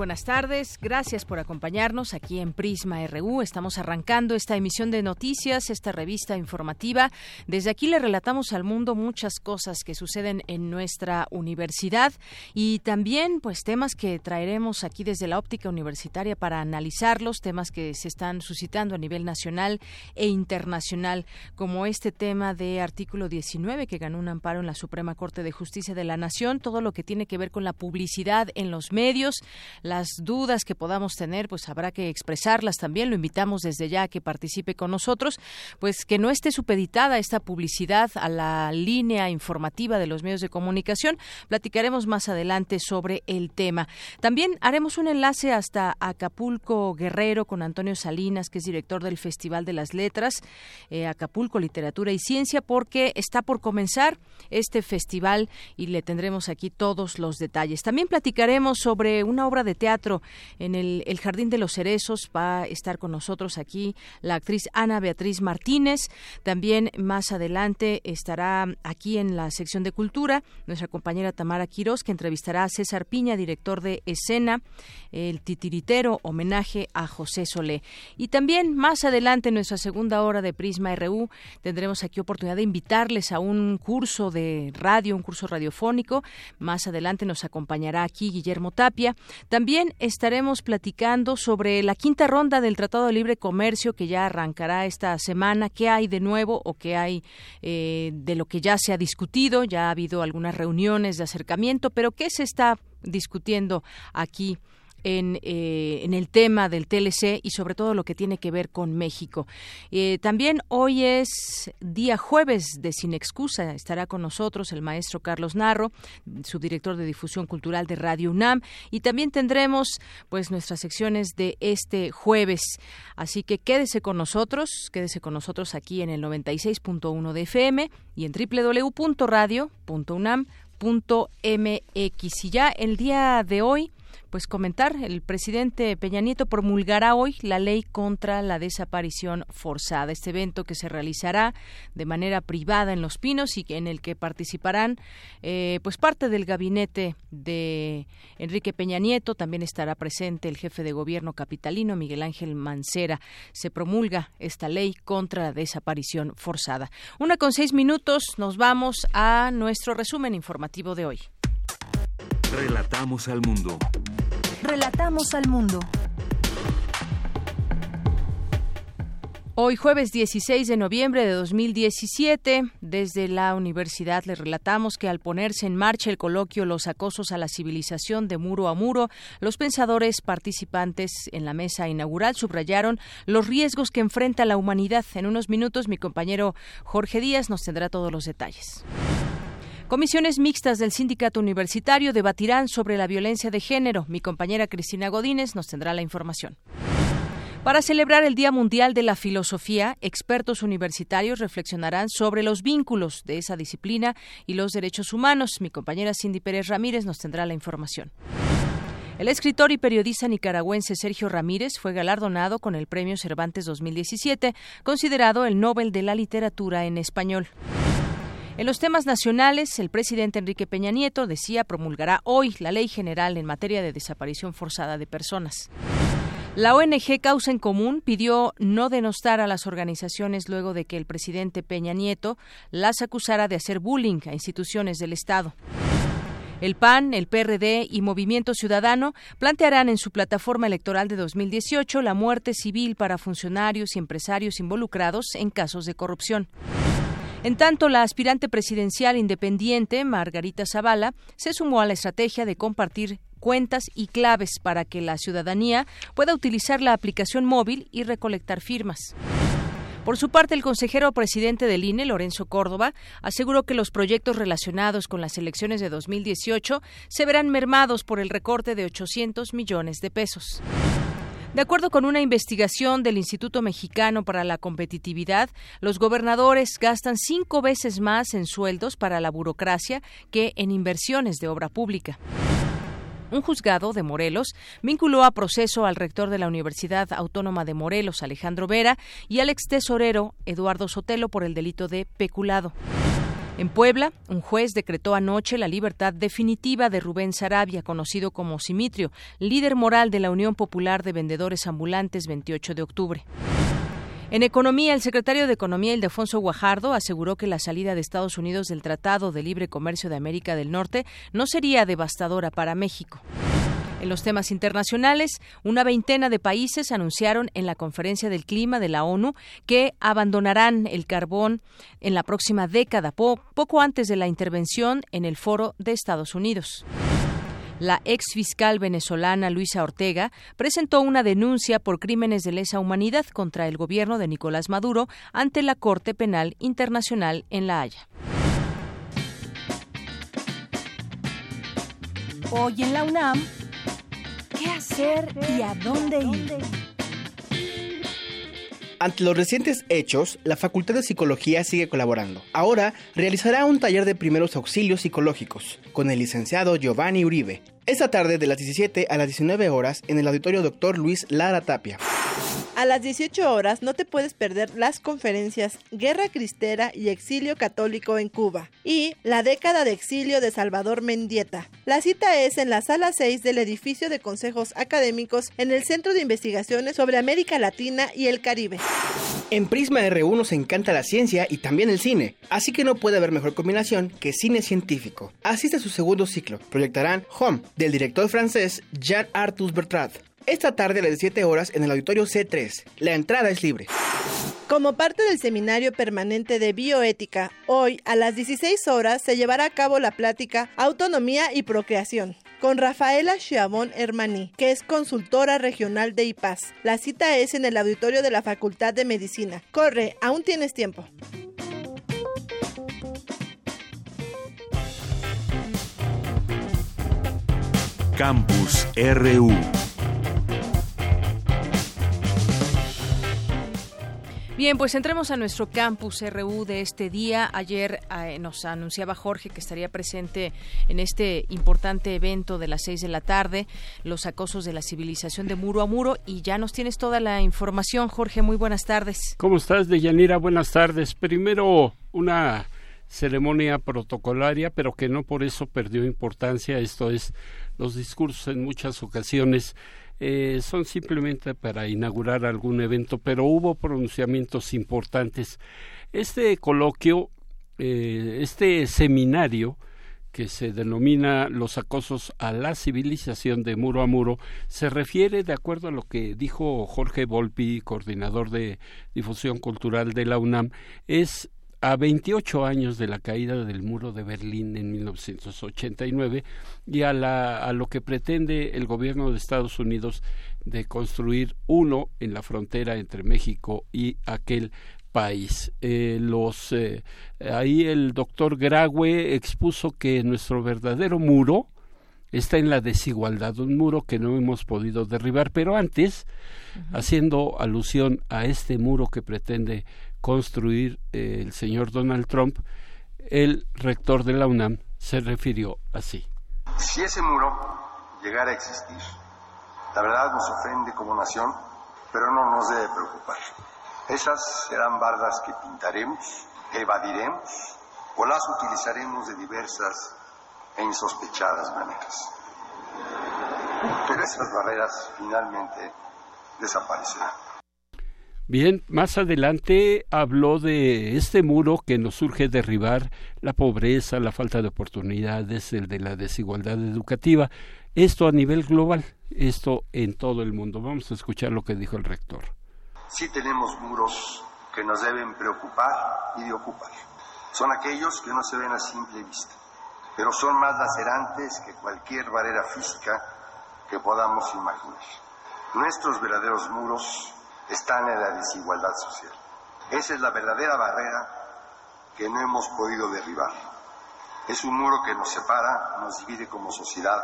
Buenas tardes, gracias por acompañarnos aquí en Prisma RU. Estamos arrancando esta emisión de noticias, esta revista informativa. Desde aquí le relatamos al mundo muchas cosas que suceden en nuestra universidad y también pues temas que traeremos aquí desde la óptica universitaria para analizarlos, temas que se están suscitando a nivel nacional e internacional, como este tema de artículo 19 que ganó un amparo en la Suprema Corte de Justicia de la Nación, todo lo que tiene que ver con la publicidad en los medios las dudas que podamos tener, pues habrá que expresarlas también. Lo invitamos desde ya a que participe con nosotros, pues que no esté supeditada esta publicidad a la línea informativa de los medios de comunicación. Platicaremos más adelante sobre el tema. También haremos un enlace hasta Acapulco Guerrero con Antonio Salinas, que es director del Festival de las Letras, eh, Acapulco Literatura y Ciencia, porque está por comenzar este festival y le tendremos aquí todos los detalles. También platicaremos sobre una obra de teatro en el, Jardín de los Cerezos. Va a estar con nosotros aquí la actriz Ana Beatriz Martínez. También más adelante estará aquí en la sección de cultura nuestra compañera Tamara Quirós, que entrevistará a César Piña, director de escena, el titiritero, homenaje a José Solé. Y también más adelante en nuestra segunda hora de Prisma RU tendremos aquí oportunidad de invitarles a un curso de radio, un curso radiofónico. Más adelante nos acompañará aquí Guillermo Tapia. También estaremos platicando sobre la quinta ronda del Tratado de Libre Comercio que ya arrancará esta semana. ¿Qué hay de nuevo o qué hay eh, de lo que ya se ha discutido? Ya ha habido algunas reuniones de acercamiento, pero ¿qué se está discutiendo aquí en, eh, en, el tema del TLC y sobre todo lo que tiene que ver con México. Eh, también hoy es día jueves de Sin Excusa. Estará con nosotros el maestro Carlos Narro, subdirector de difusión cultural de Radio UNAM. Y también tendremos pues nuestras secciones de este jueves. Así que quédese con nosotros, quédese con nosotros aquí en el 96.1 de FM y en www.radio.unam.mx. Y ya el día de hoy pues comentar, el presidente Peña Nieto promulgará hoy la ley contra la desaparición forzada, este evento que se realizará de manera privada en Los Pinos y en el que participarán eh, pues parte del gabinete de Enrique Peña Nieto, también estará presente el jefe de gobierno capitalino Miguel Ángel Mancera. Se promulga esta ley contra la desaparición forzada. Una con seis minutos, nos vamos a nuestro resumen informativo de hoy. Relatamos al mundo. Relatamos al mundo. Hoy jueves 16 de noviembre de 2017, desde la universidad le relatamos que al ponerse en marcha el coloquio Los acosos a la civilización de muro a muro, los pensadores participantes en la mesa inaugural subrayaron los riesgos que enfrenta la humanidad. En unos minutos mi compañero Jorge Díaz nos tendrá todos los detalles. Comisiones mixtas del sindicato universitario debatirán sobre la violencia de género. Mi compañera Cristina Godínez nos tendrá la información. Para celebrar el Día Mundial de la Filosofía, expertos universitarios reflexionarán sobre los vínculos de esa disciplina y los derechos humanos. Mi compañera Cindy Pérez Ramírez nos tendrá la información. El escritor y periodista nicaragüense Sergio Ramírez fue galardonado con el Premio Cervantes 2017, considerado el Nobel de la Literatura en Español. En los temas nacionales, el presidente Enrique Peña Nieto decía promulgará hoy la Ley General en materia de desaparición forzada de personas. La ONG Causa en Común pidió no denostar a las organizaciones luego de que el presidente Peña Nieto las acusara de hacer bullying a instituciones del Estado. El PAN, el PRD y Movimiento Ciudadano plantearán en su plataforma electoral de 2018 la muerte civil para funcionarios y empresarios involucrados en casos de corrupción. En tanto, la aspirante presidencial independiente, Margarita Zavala, se sumó a la estrategia de compartir cuentas y claves para que la ciudadanía pueda utilizar la aplicación móvil y recolectar firmas. Por su parte, el consejero presidente del INE, Lorenzo Córdoba, aseguró que los proyectos relacionados con las elecciones de 2018 se verán mermados por el recorte de 800 millones de pesos. De acuerdo con una investigación del Instituto Mexicano para la Competitividad, los gobernadores gastan cinco veces más en sueldos para la burocracia que en inversiones de obra pública. Un juzgado de Morelos vinculó a proceso al rector de la Universidad Autónoma de Morelos, Alejandro Vera, y al ex tesorero Eduardo Sotelo por el delito de peculado. En Puebla, un juez decretó anoche la libertad definitiva de Rubén Sarabia, conocido como Simitrio, líder moral de la Unión Popular de Vendedores Ambulantes 28 de octubre. En economía, el secretario de Economía, Ildefonso Guajardo, aseguró que la salida de Estados Unidos del Tratado de Libre Comercio de América del Norte no sería devastadora para México. En los temas internacionales, una veintena de países anunciaron en la Conferencia del Clima de la ONU que abandonarán el carbón en la próxima década, poco antes de la intervención en el foro de Estados Unidos. La ex fiscal venezolana Luisa Ortega presentó una denuncia por crímenes de lesa humanidad contra el gobierno de Nicolás Maduro ante la Corte Penal Internacional en La Haya. Hoy en la UNAM, ¿qué y a dónde ir? Ante los recientes hechos, la Facultad de Psicología sigue colaborando. Ahora realizará un taller de primeros auxilios psicológicos con el licenciado Giovanni Uribe. Esta tarde de las 17 a las 19 horas en el auditorio Dr. Luis Lara Tapia. A las 18 horas no te puedes perder las conferencias Guerra Cristera y Exilio Católico en Cuba y La década de exilio de Salvador Mendieta. La cita es en la sala 6 del edificio de consejos académicos en el Centro de Investigaciones sobre América Latina y el Caribe. En Prisma R1 nos encanta la ciencia y también el cine, así que no puede haber mejor combinación que cine científico. Asiste a su segundo ciclo. Proyectarán Home, del director francés Jean Arthus Bertrand esta tarde a las 17 horas en el auditorio C3. La entrada es libre. Como parte del seminario permanente de bioética, hoy a las 16 horas se llevará a cabo la plática Autonomía y Procreación con Rafaela Chiavón Hermaní, que es consultora regional de IPAS. La cita es en el auditorio de la Facultad de Medicina. Corre, aún tienes tiempo. Campus RU Bien, pues entremos a nuestro campus RU de este día. Ayer eh, nos anunciaba Jorge que estaría presente en este importante evento de las seis de la tarde, los acosos de la civilización de muro a muro, y ya nos tienes toda la información. Jorge, muy buenas tardes. ¿Cómo estás, Deyanira? Buenas tardes. Primero, una ceremonia protocolaria, pero que no por eso perdió importancia. Esto es, los discursos en muchas ocasiones eh, son simplemente para inaugurar algún evento, pero hubo pronunciamientos importantes. Este coloquio, eh, este seminario, que se denomina los acosos a la civilización de muro a muro, se refiere, de acuerdo a lo que dijo Jorge Volpi, coordinador de difusión cultural de la UNAM, es a 28 años de la caída del muro de Berlín en 1989 y a, la, a lo que pretende el gobierno de Estados Unidos de construir uno en la frontera entre México y aquel país. Eh, los, eh, ahí el doctor Graue expuso que nuestro verdadero muro está en la desigualdad, un muro que no hemos podido derribar, pero antes, haciendo alusión a este muro que pretende construir eh, el señor Donald Trump, el rector de la UNAM se refirió así. Si ese muro llegara a existir, la verdad nos ofende como nación, pero no nos debe preocupar. Esas serán bardas que pintaremos, evadiremos o las utilizaremos de diversas e insospechadas maneras. Pero esas barreras finalmente desaparecerán. Bien, más adelante habló de este muro que nos surge derribar, la pobreza, la falta de oportunidades, el de la desigualdad educativa, esto a nivel global, esto en todo el mundo. Vamos a escuchar lo que dijo el rector. Sí tenemos muros que nos deben preocupar y de ocupar. Son aquellos que no se ven a simple vista, pero son más lacerantes que cualquier barrera física que podamos imaginar. Nuestros verdaderos muros están en la desigualdad social. Esa es la verdadera barrera que no hemos podido derribar. Es un muro que nos separa, nos divide como sociedad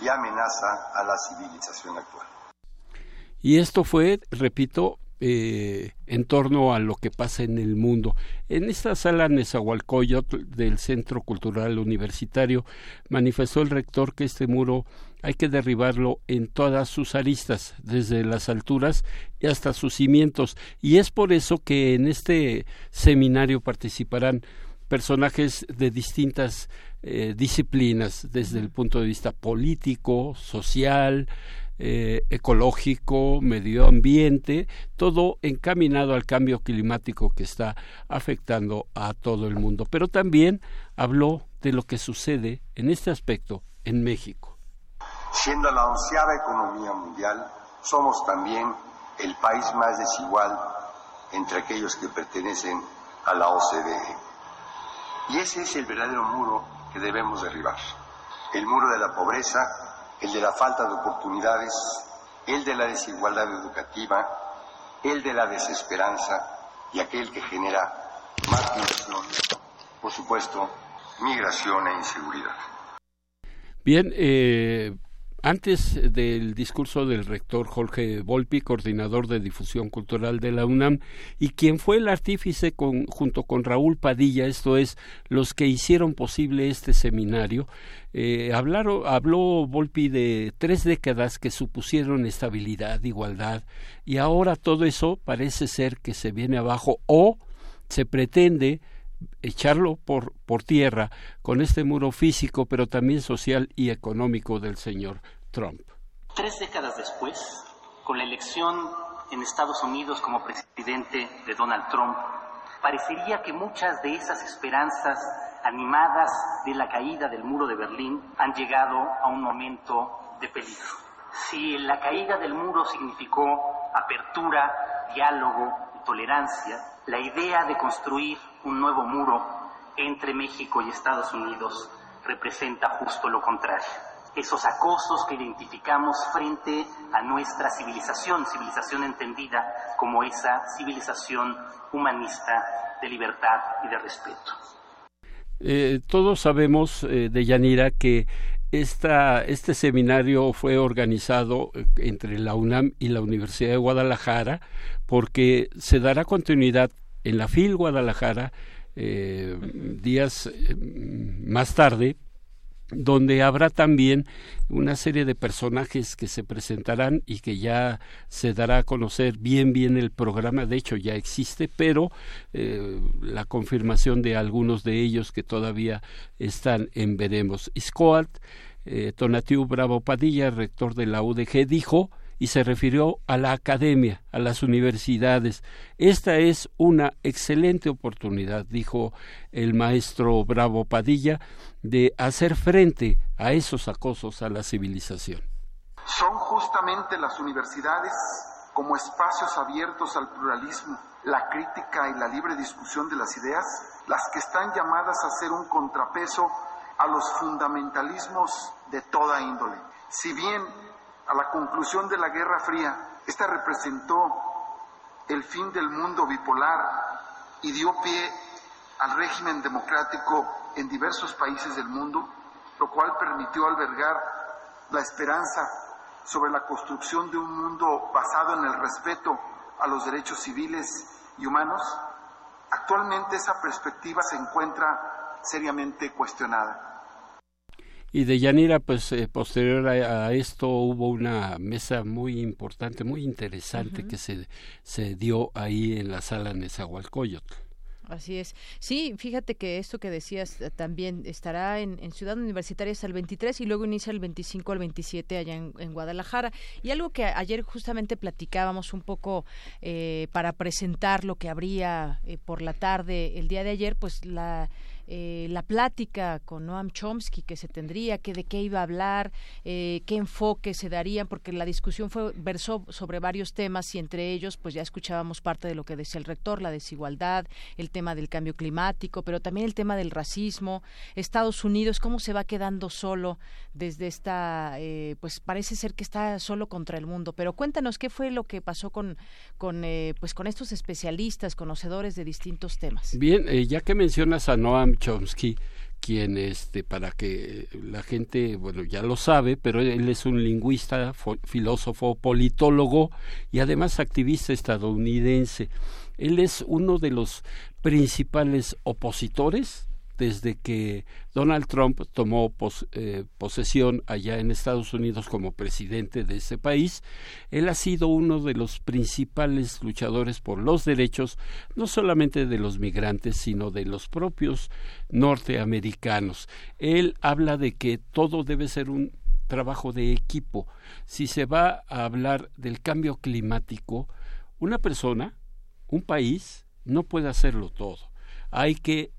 y amenaza a la civilización actual. Y esto fue, repito, eh, en torno a lo que pasa en el mundo. En esta sala Nezahualcóyotl del Centro Cultural Universitario manifestó el rector que este muro hay que derribarlo en todas sus aristas, desde las alturas y hasta sus cimientos. Y es por eso que en este seminario participarán personajes de distintas eh, disciplinas, desde el punto de vista político, social, eh, ecológico, medio ambiente, todo encaminado al cambio climático que está afectando a todo el mundo. Pero también habló de lo que sucede en este aspecto en México. Siendo la onceava economía mundial, somos también el país más desigual entre aquellos que pertenecen a la OCDE. Y ese es el verdadero muro que debemos derribar. El muro de la pobreza el de la falta de oportunidades, el de la desigualdad educativa, el de la desesperanza y aquel que genera más migración, por supuesto, migración e inseguridad. Bien, eh, antes del discurso del rector Jorge Volpi, coordinador de difusión cultural de la UNAM, y quien fue el artífice junto con Raúl Padilla, esto es, los que hicieron posible este seminario, eh, habló Volpi de tres décadas que supusieron estabilidad, igualdad, y ahora todo eso parece ser que se viene abajo o se pretende echarlo por, por tierra con este muro físico, pero también social y económico del señor Trump. Tres décadas después, con la elección en Estados Unidos como presidente de Donald Trump, parecería que muchas de esas esperanzas animadas de la caída del muro de Berlín han llegado a un momento de peligro. Si la caída del muro significó apertura, diálogo y tolerancia, la idea de construir un nuevo muro entre México y Estados Unidos representa justo lo contrario. Esos acosos que identificamos frente a nuestra civilización, civilización entendida como esa civilización humanista de libertad y de respeto. Eh, todos sabemos eh, de Yanira que esta, este seminario fue organizado eh, entre la UNAM y la Universidad de Guadalajara porque se dará continuidad en la FIL Guadalajara eh, días eh, más tarde donde habrá también una serie de personajes que se presentarán y que ya se dará a conocer bien bien el programa, de hecho ya existe, pero eh, la confirmación de algunos de ellos que todavía están en veremos. Iscoat, eh, Tonatiu Bravo Padilla, rector de la UDG, dijo y se refirió a la academia, a las universidades. Esta es una excelente oportunidad, dijo el maestro Bravo Padilla, de hacer frente a esos acosos a la civilización. Son justamente las universidades como espacios abiertos al pluralismo, la crítica y la libre discusión de las ideas, las que están llamadas a ser un contrapeso a los fundamentalismos de toda índole. Si bien a la conclusión de la Guerra Fría, esta representó el fin del mundo bipolar y dio pie al régimen democrático en diversos países del mundo, lo cual permitió albergar la esperanza sobre la construcción de un mundo basado en el respeto a los derechos civiles y humanos, actualmente esa perspectiva se encuentra seriamente cuestionada. Y de Yanira, pues eh, posterior a, esto hubo una mesa muy importante, muy interesante que se, se dio ahí en la sala Nezahualcóyotl. Así es. Sí, fíjate que esto que decías eh, también estará en, Ciudad Universitaria hasta el 23 y luego inicia el 25 al 27 allá en, Guadalajara. Y algo que ayer justamente platicábamos un poco eh, para presentar lo que habría por la tarde el día de ayer, pues la eh, la plática con Noam Chomsky que se tendría, que de qué iba a hablar, eh, qué enfoque se darían, porque la discusión fue versó sobre varios temas y entre ellos, pues ya escuchábamos parte de lo que decía el rector, la desigualdad, el tema del cambio climático, pero también el tema del racismo, Estados Unidos, cómo se va quedando solo desde esta, eh, pues parece ser que está solo contra el mundo. Pero cuéntanos qué fue lo que pasó con, con pues con estos especialistas, conocedores de distintos temas. Bien, ya que mencionas a Noam Chomsky, quien este para que la gente bueno ya lo sabe pero él es un lingüista filósofo politólogo y además activista estadounidense. Él es uno de los principales opositores desde que Donald Trump tomó eh, posesión allá en Estados Unidos como presidente de ese país, él ha sido uno de los principales luchadores por los derechos, no solamente de los migrantes, sino de los propios norteamericanos. Él habla de que todo debe ser un trabajo de equipo. Si se va a hablar del cambio climático, una persona, un país, no puede hacerlo todo. Hay que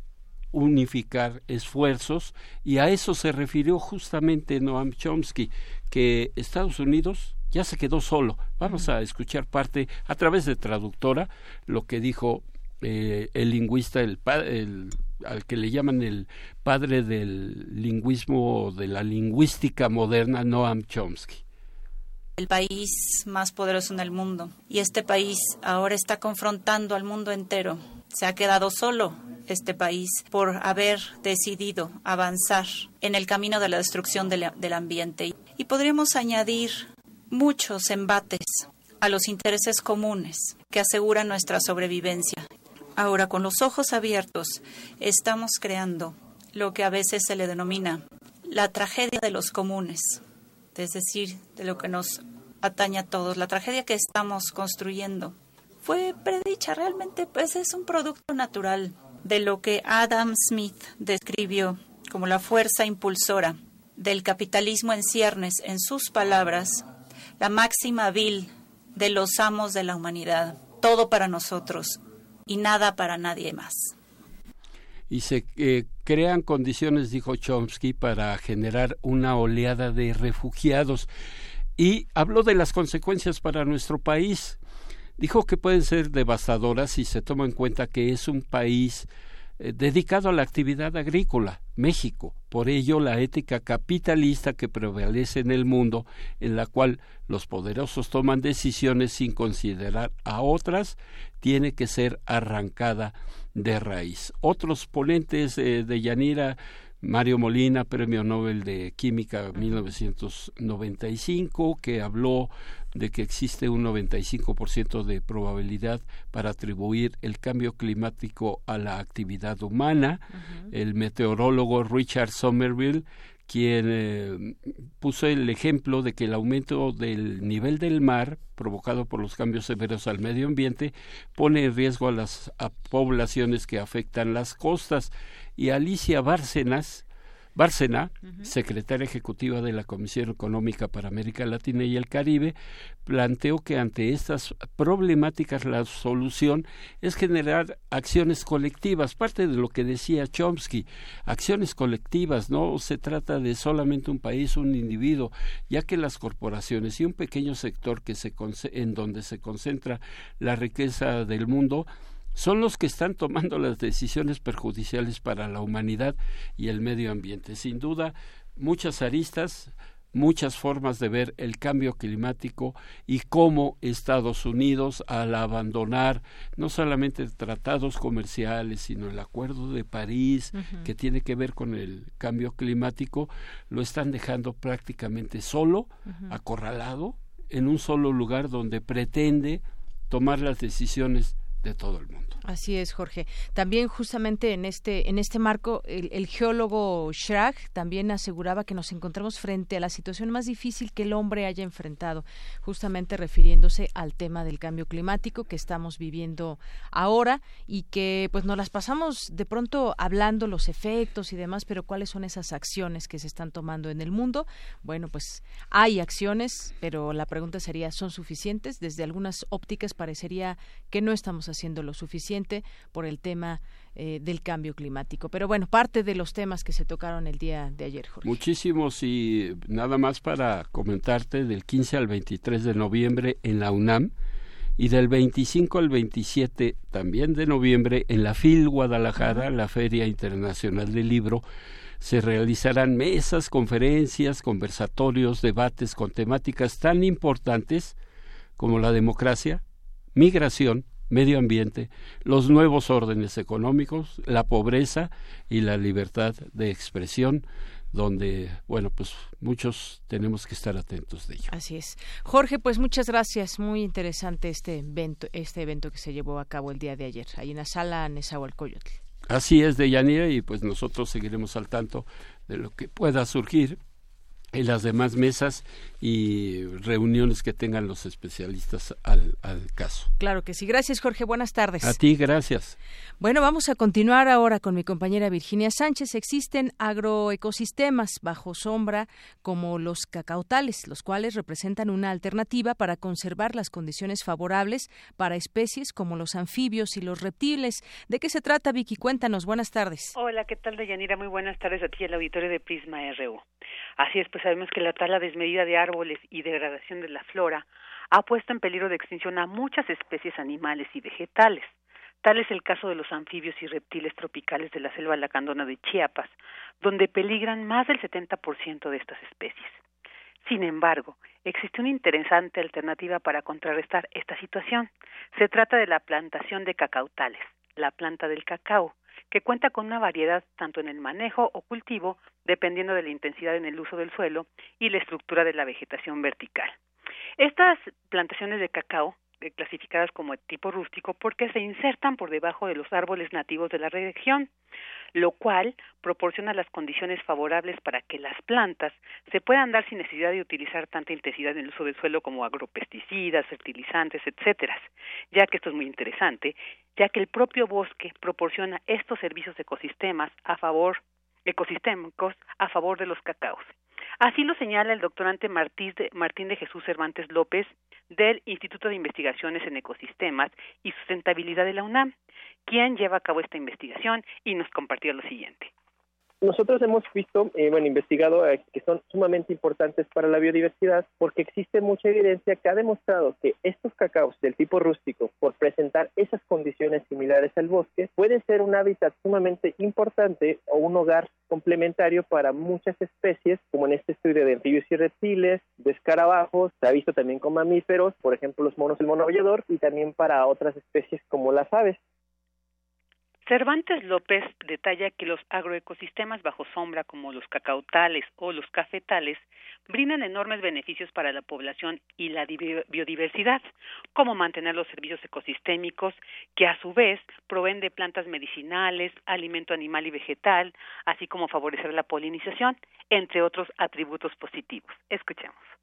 unificar esfuerzos y a eso se refirió justamente Noam Chomsky, que Estados Unidos ya se quedó solo. Vamos a escuchar parte a través de traductora lo que dijo eh, el lingüista, el, al que le llaman el padre del lingüismo, de la lingüística moderna, Noam Chomsky el país más poderoso en el mundo. Y este país ahora está confrontando al mundo entero. Se ha quedado solo este país por haber decidido avanzar en el camino de la destrucción del ambiente. Y podríamos añadir muchos embates a los intereses comunes que aseguran nuestra sobrevivencia. Ahora, con los ojos abiertos, estamos creando lo que a veces se le denomina la tragedia de los comunes, es decir, de lo que nos atañe a todos, la tragedia que estamos construyendo. Fue predicha, realmente pues es un producto natural de lo que Adam Smith describió como la fuerza impulsora del capitalismo en ciernes, en sus palabras, la máxima vil de los amos de la humanidad, todo para nosotros y nada para nadie más. Y se eh, crean condiciones, dijo Chomsky, para generar una oleada de refugiados. Y habló de las consecuencias para nuestro país. Dijo que pueden ser devastadoras si se toma en cuenta que es un país eh, dedicado a la actividad agrícola, México. Por ello, la ética capitalista que prevalece en el mundo, en la cual los poderosos toman decisiones sin considerar a otras, tiene que ser arrancada de raíz. Otros ponentes eh, de Yanira Mario Molina, Premio Nobel de Química 1995, que habló de que existe un 95% de probabilidad para atribuir el cambio climático a la actividad humana. El meteorólogo Richard Somerville, quien eh, puso el ejemplo de que el aumento del nivel del mar provocado por los cambios severos al medio ambiente pone en riesgo a las poblaciones que afectan las costas. Y Alicia Bárcenas, Bárcena, secretaria ejecutiva de la Comisión Económica para América Latina y el Caribe, planteó que ante estas problemáticas la solución es generar acciones colectivas, parte de lo que decía Chomsky, acciones colectivas, no se trata de solamente un país, un individuo, ya que las corporaciones y un pequeño sector que se en donde se concentra la riqueza del mundo son los que están tomando las decisiones perjudiciales para la humanidad y el medio ambiente. Sin duda, muchas aristas, muchas formas de ver el cambio climático y cómo Estados Unidos, al abandonar no solamente tratados comerciales, sino el Acuerdo de París, que tiene que ver con el cambio climático, lo están dejando prácticamente solo, acorralado, en un solo lugar donde pretende tomar las decisiones de todo el mundo. Así es, Jorge. También justamente en este en este marco el, geólogo Schrag también aseguraba que nos encontramos frente a la situación más difícil que el hombre haya enfrentado, justamente refiriéndose al tema del cambio climático que estamos viviendo ahora y que pues nos las pasamos de pronto hablando los efectos y demás, pero cuáles son esas acciones que se están tomando en el mundo? Bueno, pues hay acciones, pero la pregunta sería ¿son suficientes? Desde algunas ópticas parecería que no estamos haciendo lo suficiente por el tema eh, del cambio climático. Pero bueno, parte de los temas que se tocaron el día de ayer, Jorge. Muchísimos y nada más para comentarte del 15 al 23 de noviembre en la UNAM y del 25 al 27 también de noviembre en la FIL Guadalajara, la Feria Internacional del Libro, se realizarán mesas, conferencias, conversatorios, debates con temáticas tan importantes como la democracia, migración, medio ambiente, los nuevos órdenes económicos, la pobreza y la libertad de expresión, donde, bueno, pues muchos tenemos que estar atentos de ello. Así es. Jorge, pues muchas gracias. Muy interesante este evento, este evento que se llevó a cabo el día de ayer, ahí en la sala Nezahualcóyotl. Así es, Deyanira, y pues nosotros seguiremos al tanto de lo que pueda surgir en las demás mesas y reuniones que tengan los especialistas al, caso. Claro que sí. Gracias, Jorge. Buenas tardes. A ti, gracias. Bueno, vamos a continuar ahora con mi compañera Virginia Sánchez. Existen agroecosistemas bajo sombra como los cacautales, los cuales representan una alternativa para conservar las condiciones favorables para especies como los anfibios y los reptiles. ¿De qué se trata, Vicky? Cuéntanos. Buenas tardes. Hola, ¿qué tal, Deyanira? Muy buenas tardes a ti y al auditorio de Prisma RU. Así es, pues sabemos que la tala desmedida de árboles y degradación de la flora ha puesto en peligro de extinción a muchas especies animales y vegetales. Tal es el caso de los anfibios y reptiles tropicales de la selva lacandona de Chiapas, donde peligran más del 70% de estas especies. Sin embargo, existe una interesante alternativa para contrarrestar esta situación. Se trata de la plantación de cacautales, la planta del cacao, que cuenta con una variedad tanto en el manejo o cultivo, dependiendo de la intensidad en el uso del suelo y la estructura de la vegetación vertical. Estas plantaciones de cacao eh, clasificadas como tipo rústico porque se insertan por debajo de los árboles nativos de la región, lo cual proporciona las condiciones favorables para que las plantas se puedan dar sin necesidad de utilizar tanta intensidad en el uso del suelo como agropesticidas, fertilizantes, etcétera, ya que esto es muy interesante, ya que el propio bosque proporciona estos servicios ecosistemas a favor ecosistémicos a favor de los cacaos. Así lo señala el doctorante Martín de Jesús Cervantes López del Instituto de Investigaciones en Ecosistemas y Sustentabilidad de la UNAM, quien lleva a cabo esta investigación y nos compartió lo siguiente. Nosotros hemos visto, eh, bueno, investigado eh, que son sumamente importantes para la biodiversidad porque existe mucha evidencia que ha demostrado que estos cacaos del tipo rústico, por presentar esas condiciones similares al bosque, pueden ser un hábitat sumamente importante o un hogar complementario para muchas especies, como en este estudio de anfibios y reptiles, de escarabajos, se ha visto también con mamíferos, por ejemplo los monos del mono y también para otras especies como las aves. Cervantes López detalla que los agroecosistemas bajo sombra como los cacautales o los cafetales brindan enormes beneficios para la población y la biodiversidad, como mantener los servicios ecosistémicos que a su vez proveen de plantas medicinales, alimento animal y vegetal, así como favorecer la polinización, entre otros atributos positivos. Escuchemos.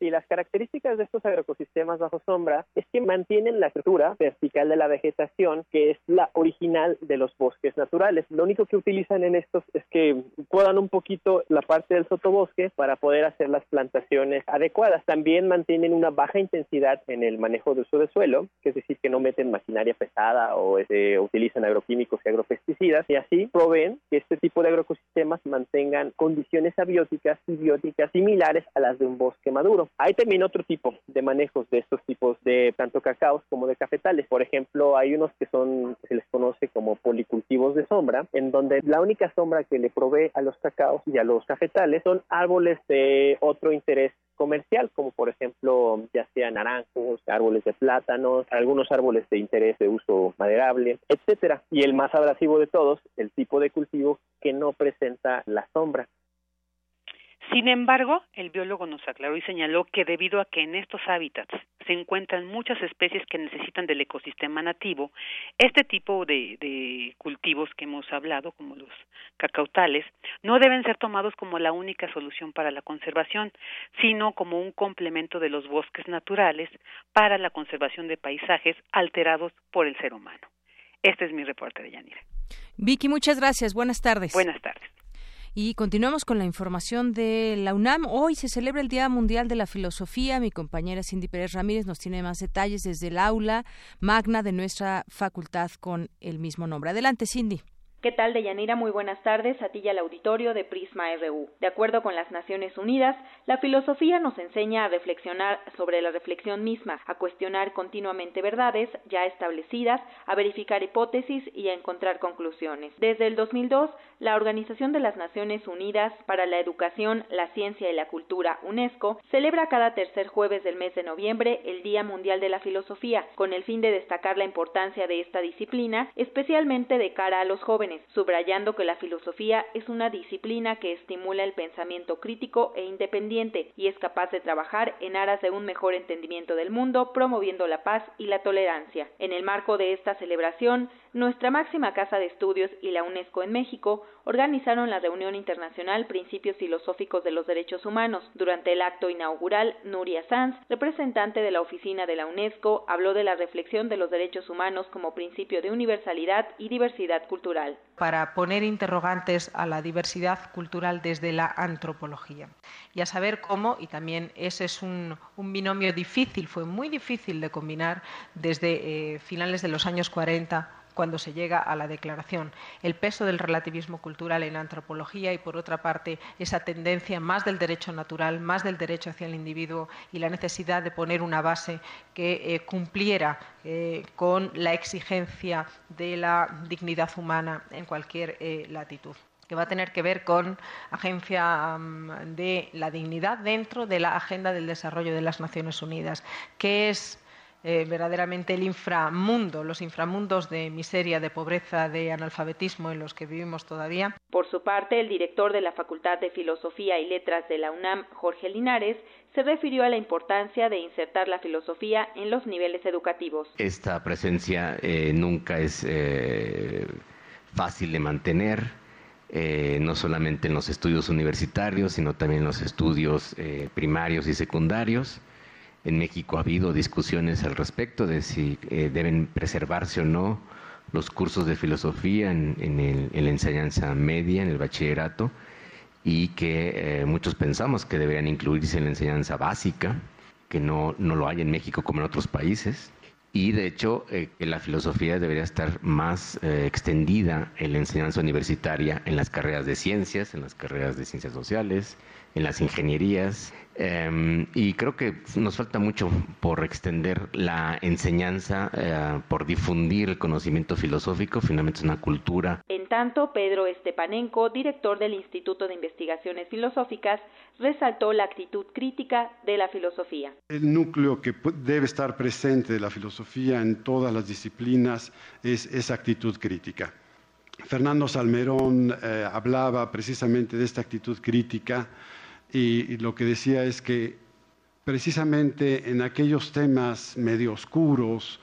Y las características de estos agroecosistemas bajo sombra es que mantienen la estructura vertical de la vegetación, que es la original de los bosques naturales. Lo único que utilizan en estos es que podan un poquito la parte del sotobosque para poder hacer las plantaciones adecuadas. También mantienen una baja intensidad en el manejo de uso de suelo, que es decir, que no meten maquinaria pesada o este, utilizan agroquímicos y agropesticidas, y así proveen que este tipo de agroecosistemas mantengan condiciones abióticas y bióticas similares a las de un bosque maduro. Hay también otro tipo de manejos de estos tipos de tanto cacaos como de cafetales. Por ejemplo, hay unos que son, se les conoce como policultivos de sombra, en donde la única sombra que le provee a los cacaos y a los cafetales son árboles de otro interés comercial, como por ejemplo, ya sean naranjos, árboles de plátanos, algunos árboles de interés de uso maderable, etcétera. Y el más abrasivo de todos, el tipo de cultivo que no presenta la sombra. Sin embargo, el biólogo nos aclaró y señaló que debido a que en estos hábitats se encuentran muchas especies que necesitan del ecosistema nativo, este tipo de, de, cultivos que hemos hablado, como los cacautales, no deben ser tomados como la única solución para la conservación, sino como un complemento de los bosques naturales para la conservación de paisajes alterados por el ser humano. Este es mi reporte de Yanira. Vicky, muchas gracias. Buenas tardes. Buenas tardes. Y continuamos con la información de la UNAM. Hoy se celebra el Día Mundial de la Filosofía. Mi compañera Cindy Pérez Ramírez nos tiene más detalles desde el aula magna de nuestra facultad con el mismo nombre. Adelante, Cindy. ¿Qué tal, Deyanira? Muy buenas tardes a ti y al auditorio de Prisma RU. De acuerdo con las Naciones Unidas, la filosofía nos enseña a reflexionar sobre la reflexión misma, a cuestionar continuamente verdades ya establecidas, a verificar hipótesis y a encontrar conclusiones. Desde el 2002, la Organización de las Naciones Unidas para la Educación, la Ciencia y la Cultura, UNESCO, celebra cada tercer jueves del mes de noviembre el Día Mundial de la Filosofía, con el fin de destacar la importancia de esta disciplina, especialmente de cara a los jóvenes subrayando que la filosofía es una disciplina que estimula el pensamiento crítico e independiente y es capaz de trabajar en aras de un mejor entendimiento del mundo, promoviendo la paz y la tolerancia. En el marco de esta celebración, nuestra máxima casa de estudios y la UNESCO en México organizaron la reunión internacional Principios Filosóficos de los Derechos Humanos. Durante el acto inaugural, Nuria Sanz, representante de la oficina de la UNESCO, habló de la reflexión de los derechos humanos como principio de universalidad y diversidad cultural. Para poner interrogantes a la diversidad cultural desde la antropología y a saber cómo, y también ese es un, binomio difícil, fue muy difícil de combinar desde eh, finales de los años 40 cuando se llega a la declaración. El peso del relativismo cultural en antropología y, por otra parte, esa tendencia más del derecho natural, más del derecho hacia el individuo y la necesidad de poner una base que eh, cumpliera eh, con la exigencia de la dignidad humana en cualquier eh, latitud que va a tener que ver con agencia de la dignidad dentro de la agenda del desarrollo de las Naciones Unidas, que es eh, verdaderamente el inframundo, los inframundos de miseria, de pobreza, de analfabetismo en los que vivimos todavía. Por su parte, el director de la Facultad de Filosofía y Letras de la UNAM, Jorge Linares, se refirió a la importancia de insertar la filosofía en los niveles educativos. Esta presencia eh, nunca es eh, fácil de mantener. no solamente en los estudios universitarios, sino también en los estudios primarios y secundarios. En México ha habido discusiones al respecto de si eh, deben preservarse o no los cursos de filosofía en, la enseñanza media, en el bachillerato, y que eh, muchos pensamos que deberían incluirse en la enseñanza básica, que no, no lo hay en México como en otros países. Y de hecho, eh, que la filosofía debería estar más extendida en la enseñanza universitaria, en las carreras de ciencias, en las carreras de ciencias sociales, en las ingenierías. Em, y creo que nos falta mucho por extender la enseñanza, eh, por difundir el conocimiento filosófico, finalmente es una cultura. En tanto, Pedro Estepanenko, director del Instituto de Investigaciones Filosóficas, resaltó la actitud crítica de la filosofía. El núcleo que debe estar presente de la filosofía en todas las disciplinas es esa actitud crítica. Fernando Salmerón eh, hablaba precisamente de esta actitud crítica y, lo que decía es que precisamente en aquellos temas medio oscuros,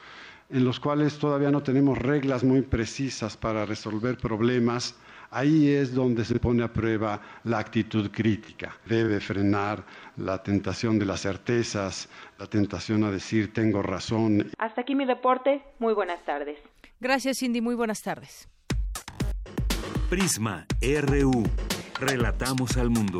en los cuales todavía no tenemos reglas muy precisas para resolver problemas, ahí es donde se pone a prueba la actitud crítica. Debe frenar la tentación de las certezas, la tentación a decir tengo razón. Hasta aquí mi reporte. Muy buenas tardes. Gracias, Cindy. Muy buenas tardes. Prisma RU. Relatamos al mundo.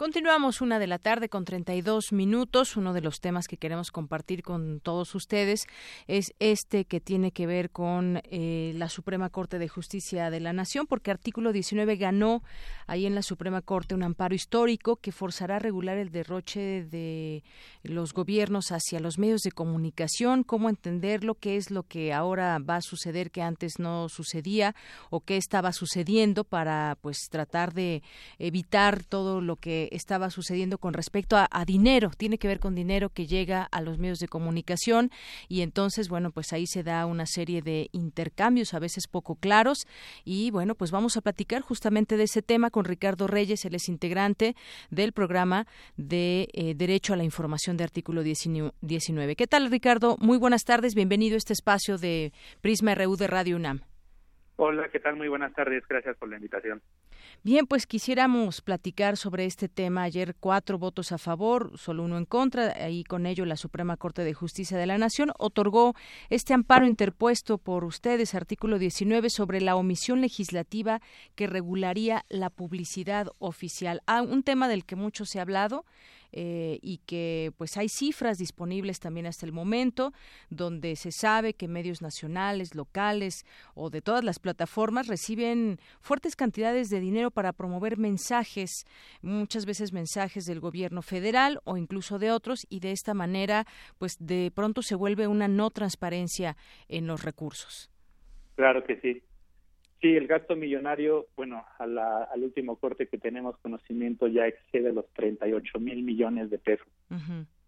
Continuamos una de la tarde con 32 minutos. Uno de los temas que queremos compartir con todos ustedes es este que tiene que ver con eh, la Suprema Corte de Justicia de la Nación, porque artículo 19 ganó ahí en la Suprema Corte un amparo histórico que forzará a regular el derroche de los gobiernos hacia los medios de comunicación, cómo entenderlo, qué es lo que ahora va a suceder que antes no sucedía o qué estaba sucediendo para pues tratar de evitar todo lo que estaba sucediendo con respecto a, dinero, tiene que ver con dinero que llega a los medios de comunicación y entonces, bueno, pues ahí se da una serie de intercambios a veces poco claros y bueno, pues vamos a platicar justamente de ese tema con Ricardo Reyes, él es integrante del programa de eh, Derecho a la Información de Artículo 19. ¿Qué tal, Ricardo? Muy buenas tardes, bienvenido a este espacio de Prisma RU de Radio UNAM. Hola, ¿qué tal? Muy buenas tardes. Gracias por la invitación. Bien, pues quisiéramos platicar sobre este tema. Ayer cuatro votos a favor, solo uno en contra, y con ello la Suprema Corte de Justicia de la Nación otorgó este amparo interpuesto por ustedes, artículo 19, sobre la omisión legislativa que regularía la publicidad oficial. Ah, un tema del que mucho se ha hablado eh, y que pues hay cifras disponibles también hasta el momento donde se sabe que medios nacionales, locales o de todas las plataformas reciben fuertes cantidades de dinero para promover mensajes, muchas veces mensajes del gobierno federal o incluso de otros y de esta manera pues de pronto se vuelve una no transparencia en los recursos. Claro que sí. Sí, el gasto millonario, bueno, al último corte que tenemos conocimiento ya excede los 38 mil millones de pesos.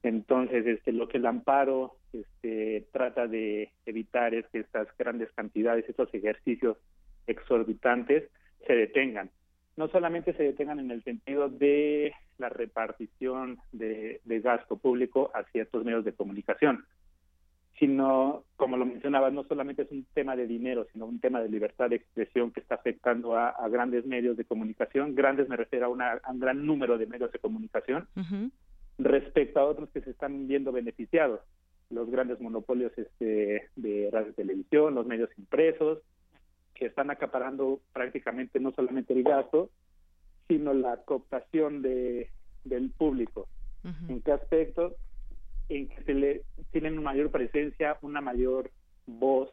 Entonces, este, lo que el amparo este, trata de evitar es que estas grandes cantidades, estos ejercicios exorbitantes se detengan. No solamente se detengan en el sentido de la repartición de, de gasto público a ciertos medios de comunicación, sino, como lo mencionaba, no solamente es un tema de dinero, sino un tema de libertad de expresión que está afectando a, grandes medios de comunicación. Grandes me refiero a, una, un gran número de medios de comunicación respecto a otros que se están viendo beneficiados. Los grandes monopolios este, de radio y televisión, los medios impresos, que están acaparando prácticamente no solamente el gasto, sino la cooptación de, del público. ¿En qué aspecto? En que se le tienen una mayor presencia, una mayor voz,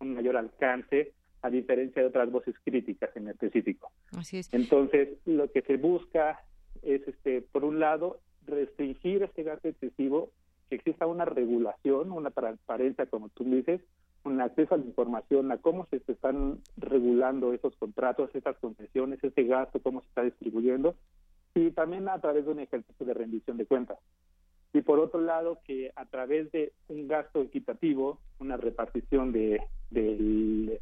un mayor alcance, a diferencia de otras voces críticas en específico. Así es. Entonces, lo que se busca es, este, por un lado, restringir este gasto excesivo, que exista una regulación, una transparencia, como tú dices, un acceso a la información, a cómo se están regulando esos contratos, esas concesiones, ese gasto, cómo se está distribuyendo, y también a través de un ejercicio de rendición de cuentas y por otro lado que a través de un gasto equitativo, una repartición de, del,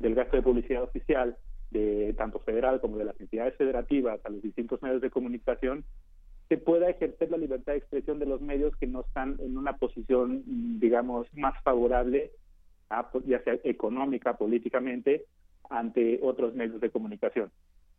gasto de publicidad oficial de tanto federal como de las entidades federativas a los distintos medios de comunicación, se pueda ejercer la libertad de expresión de los medios que no están en una posición, digamos, más favorable, ya sea económica, políticamente, ante otros medios de comunicación.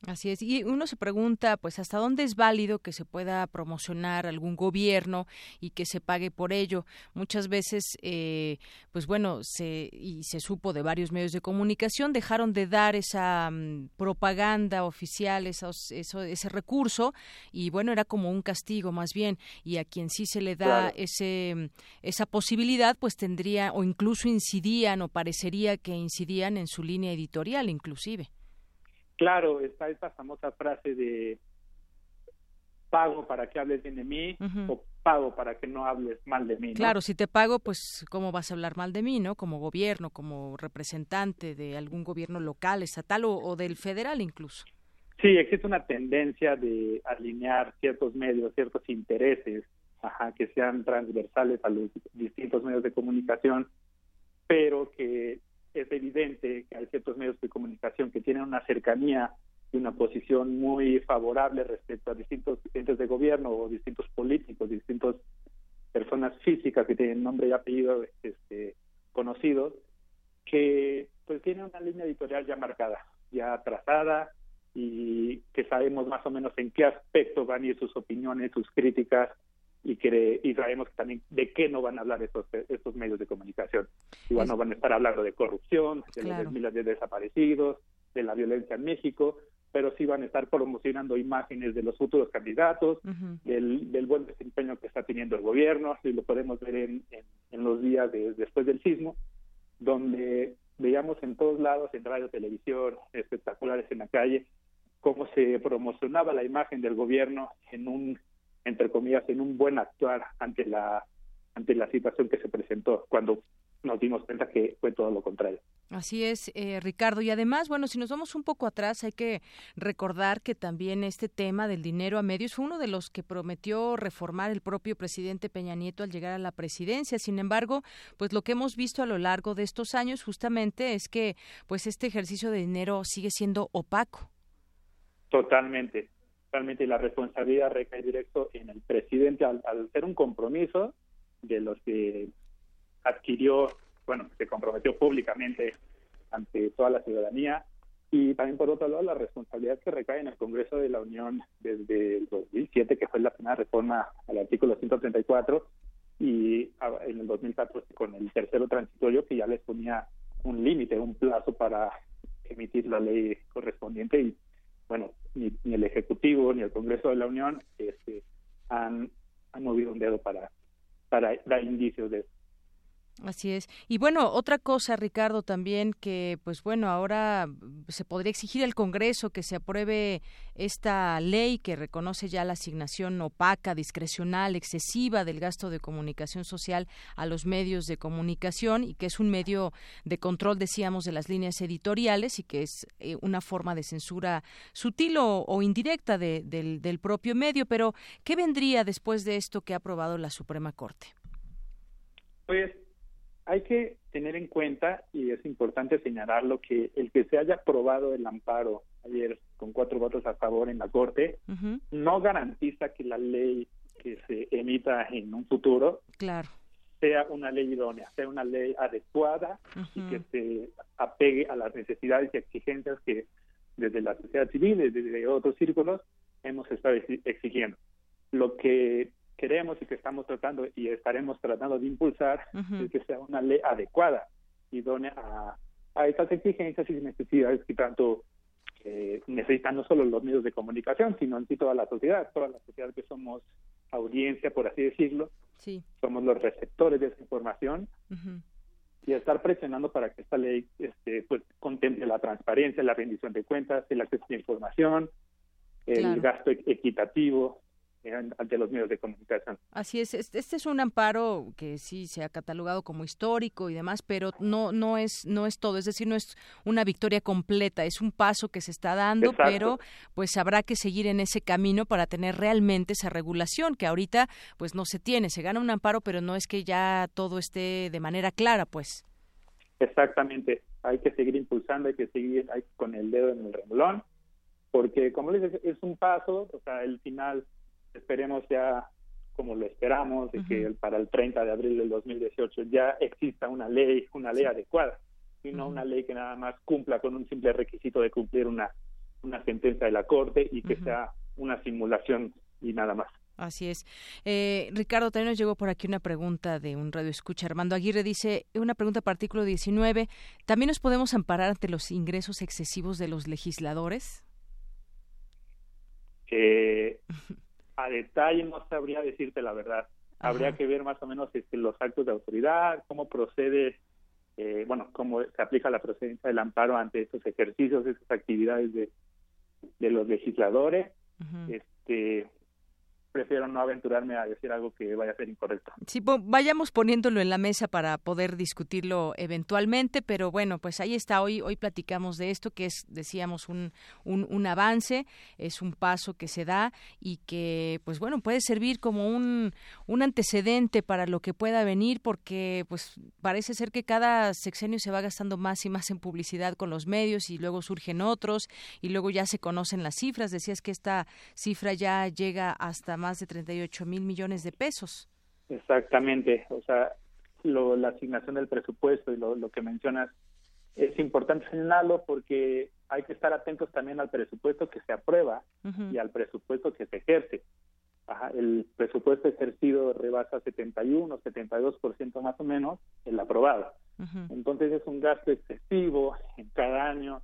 Así es. Y uno se pregunta, pues, ¿hasta dónde es válido que se pueda promocionar algún gobierno y que se pague por ello? Muchas veces, eh, pues bueno, se, y se supo de varios medios de comunicación, dejaron de dar esa mm, propaganda oficial, esos, eso, ese recurso, y bueno, era como un castigo más bien. Y a quien sí se le da ese, mm, esa posibilidad, pues tendría, o incluso incidían, o parecería que incidían en su línea editorial, inclusive. Claro, está esta famosa frase de pago para que hables bien de mí o pago para que no hables mal de mí. Claro, si te pago, pues cómo vas a hablar mal de mí, ¿no? Como gobierno, como representante de algún gobierno local, estatal o, del federal incluso. Sí, existe una tendencia de alinear ciertos medios, ciertos intereses, ajá, que sean transversales a los distintos medios de comunicación, pero que es evidente que hay ciertos medios de comunicación que tienen una cercanía y una posición muy favorable respecto a distintos entes de gobierno o distintos políticos, distintas personas físicas que tienen nombre y apellido este, conocidos, que pues tienen una línea editorial ya marcada, ya trazada y que sabemos más o menos en qué aspecto van a ir sus opiniones, sus críticas, y que y sabemos también de qué no van a hablar estos estos medios de comunicación. Igual no van a estar hablando de corrupción, de los miles de desaparecidos, de la violencia en México, pero sí van a estar promocionando imágenes de los futuros candidatos, del, del, buen desempeño que está teniendo el gobierno, y lo podemos ver en, en, los días de, después del sismo, donde veíamos en todos lados, en radio, televisión, espectaculares en la calle, cómo se promocionaba la imagen del gobierno en un entre comillas, en un buen actuar ante la ante la situación que se presentó, cuando nos dimos cuenta que fue todo lo contrario. Así es, eh, Ricardo. Y además, bueno, si nos vamos un poco atrás, hay que recordar que también este tema del dinero a medios fue uno de los que prometió reformar el propio presidente Peña Nieto al llegar a la presidencia. Sin embargo, pues lo que hemos visto a lo largo de estos años justamente es que pues este ejercicio de dinero sigue siendo opaco. Totalmente, totalmente. Y la responsabilidad recae directo en el presidente al, al ser un compromiso de los que adquirió bueno, se comprometió públicamente ante toda la ciudadanía y también por otro lado la responsabilidad que recae en el Congreso de la Unión desde el 2007, que fue la primera reforma al artículo 134 y en el 2014 con el tercero transitorio que ya les ponía un límite, un plazo para emitir la ley correspondiente y bueno, ni, el Ejecutivo ni el Congreso de la Unión este, han, han movido un dedo para, para dar indicios de Así es. Y bueno, otra cosa, Ricardo, también que, pues bueno, ahora se podría exigir al Congreso que se apruebe esta ley que reconoce ya la asignación opaca, discrecional, excesiva del gasto de comunicación social a los medios de comunicación y que es un medio de control, decíamos, de las líneas editoriales y que es eh, una forma de censura sutil o, indirecta del, del propio medio. Pero, ¿qué vendría después de esto que ha aprobado la Suprema Corte? Pues hay que tener en cuenta, y es importante señalarlo, que el que se haya aprobado el amparo ayer con cuatro votos a favor en la Corte no garantiza que la ley que se emita en un futuro claro. sea una ley idónea, sea una ley adecuada y que se apegue a las necesidades y exigencias que desde la sociedad civil, desde otros círculos, hemos estado exigiendo. Lo que queremos y que estamos tratando y estaremos tratando de impulsar es que sea una ley adecuada, idónea a, a estas exigencias y necesidades que tanto eh, necesitan no solo los medios de comunicación, sino en sí toda la sociedad, toda la sociedad que somos audiencia, por así decirlo, sí. somos los receptores de esa información y estar presionando para que esta ley este, pues contemple la transparencia, la rendición de cuentas, el acceso a la información, el gasto equitativo, ante los medios de comunicación. Así es, este es un amparo que sí se ha catalogado como histórico y demás, pero no no es no es todo, es decir, no es una victoria completa, es un paso que se está dando, pero pues habrá que seguir en ese camino para tener realmente esa regulación que ahorita pues no se tiene, se gana un amparo, pero no es que ya todo esté de manera clara, pues. Exactamente, hay que seguir impulsando, hay que seguir con el dedo en el renglón, porque como les dices, es un paso, o sea, el final esperemos ya como lo esperamos, de que para el 30 de abril del 2018 ya exista una ley, una ley adecuada, y no una ley que nada más cumpla con un simple requisito de cumplir una, una sentencia de la Corte y que sea una simulación y nada más. Así es. Eh, Ricardo, también nos llegó por aquí una pregunta de un radio escucha. Armando Aguirre dice, una pregunta para artículo 19, ¿también nos podemos amparar ante los ingresos excesivos de los legisladores? Eh, a detalle no sabría decirte la verdad. Habría que ver más o menos este, los actos de autoridad, cómo procede, eh, bueno, cómo se aplica la procedencia del amparo ante estos ejercicios, esas actividades de, de los legisladores. Este, prefiero no aventurarme a decir algo que vaya a ser incorrecto. Sí, vayamos poniéndolo en la mesa para poder discutirlo eventualmente, pero bueno, pues ahí está. Hoy, hoy platicamos de esto, que es, decíamos, un, un, avance, es un paso que se da y que, pues bueno, puede servir como un, un antecedente para lo que pueda venir, porque pues parece ser que cada sexenio se va gastando más y más en publicidad con los medios y luego surgen otros y luego ya se conocen las cifras. Decías que esta cifra ya llega hasta más más de 38 mil millones de pesos. Exactamente, o sea, la asignación del presupuesto y lo, que mencionas es importante señalarlo porque hay que estar atentos también al presupuesto que se aprueba y al presupuesto que se ejerce. el presupuesto ejercido rebasa 71, 72% más o menos el aprobado. Entonces es un gasto excesivo en cada año,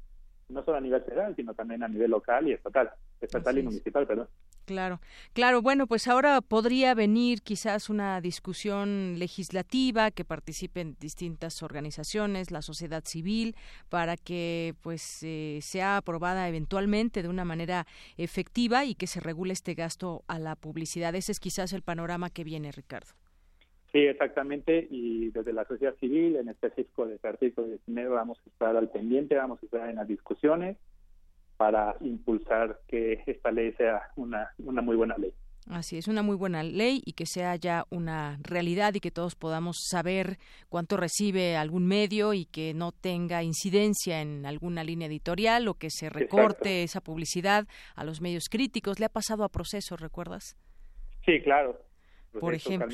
no solo a nivel federal, sino también a nivel local y estatal, estatal y municipal, perdón. Claro, claro. Bueno, pues ahora podría venir quizás una discusión legislativa que participen distintas organizaciones, la sociedad civil, para que pues eh, sea aprobada eventualmente de una manera efectiva y que se regule este gasto a la publicidad. Ese es quizás el panorama que viene, Ricardo. Sí, exactamente, y desde la sociedad civil, en específico desde el artículo 19, vamos a estar al pendiente, vamos a estar en las discusiones para impulsar que esta ley sea una, una muy buena ley. Así es, una muy buena ley y que sea ya una realidad y que todos podamos saber cuánto recibe algún medio y que no tenga incidencia en alguna línea editorial o que se recorte esa publicidad a los medios críticos. ¿Le ha pasado a proceso, recuerdas? Sí, claro por ejemplo.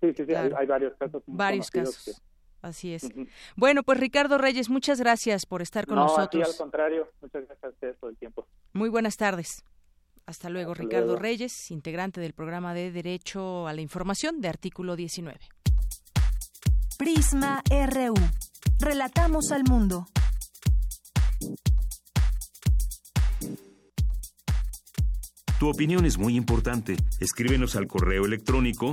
Sí, sí, sí hay, varios casos. Varios casos. Así es. Bueno, pues Ricardo Reyes, muchas gracias por estar con nosotros. No, al contrario, muchas gracias a ustedes por el tiempo. Muy buenas tardes. Hasta luego, Ricardo Reyes, integrante del programa de Derecho a la Información de Artículo 19. Prisma RU. Relatamos al mundo. Tu opinión es muy importante. Escríbenos al correo electrónico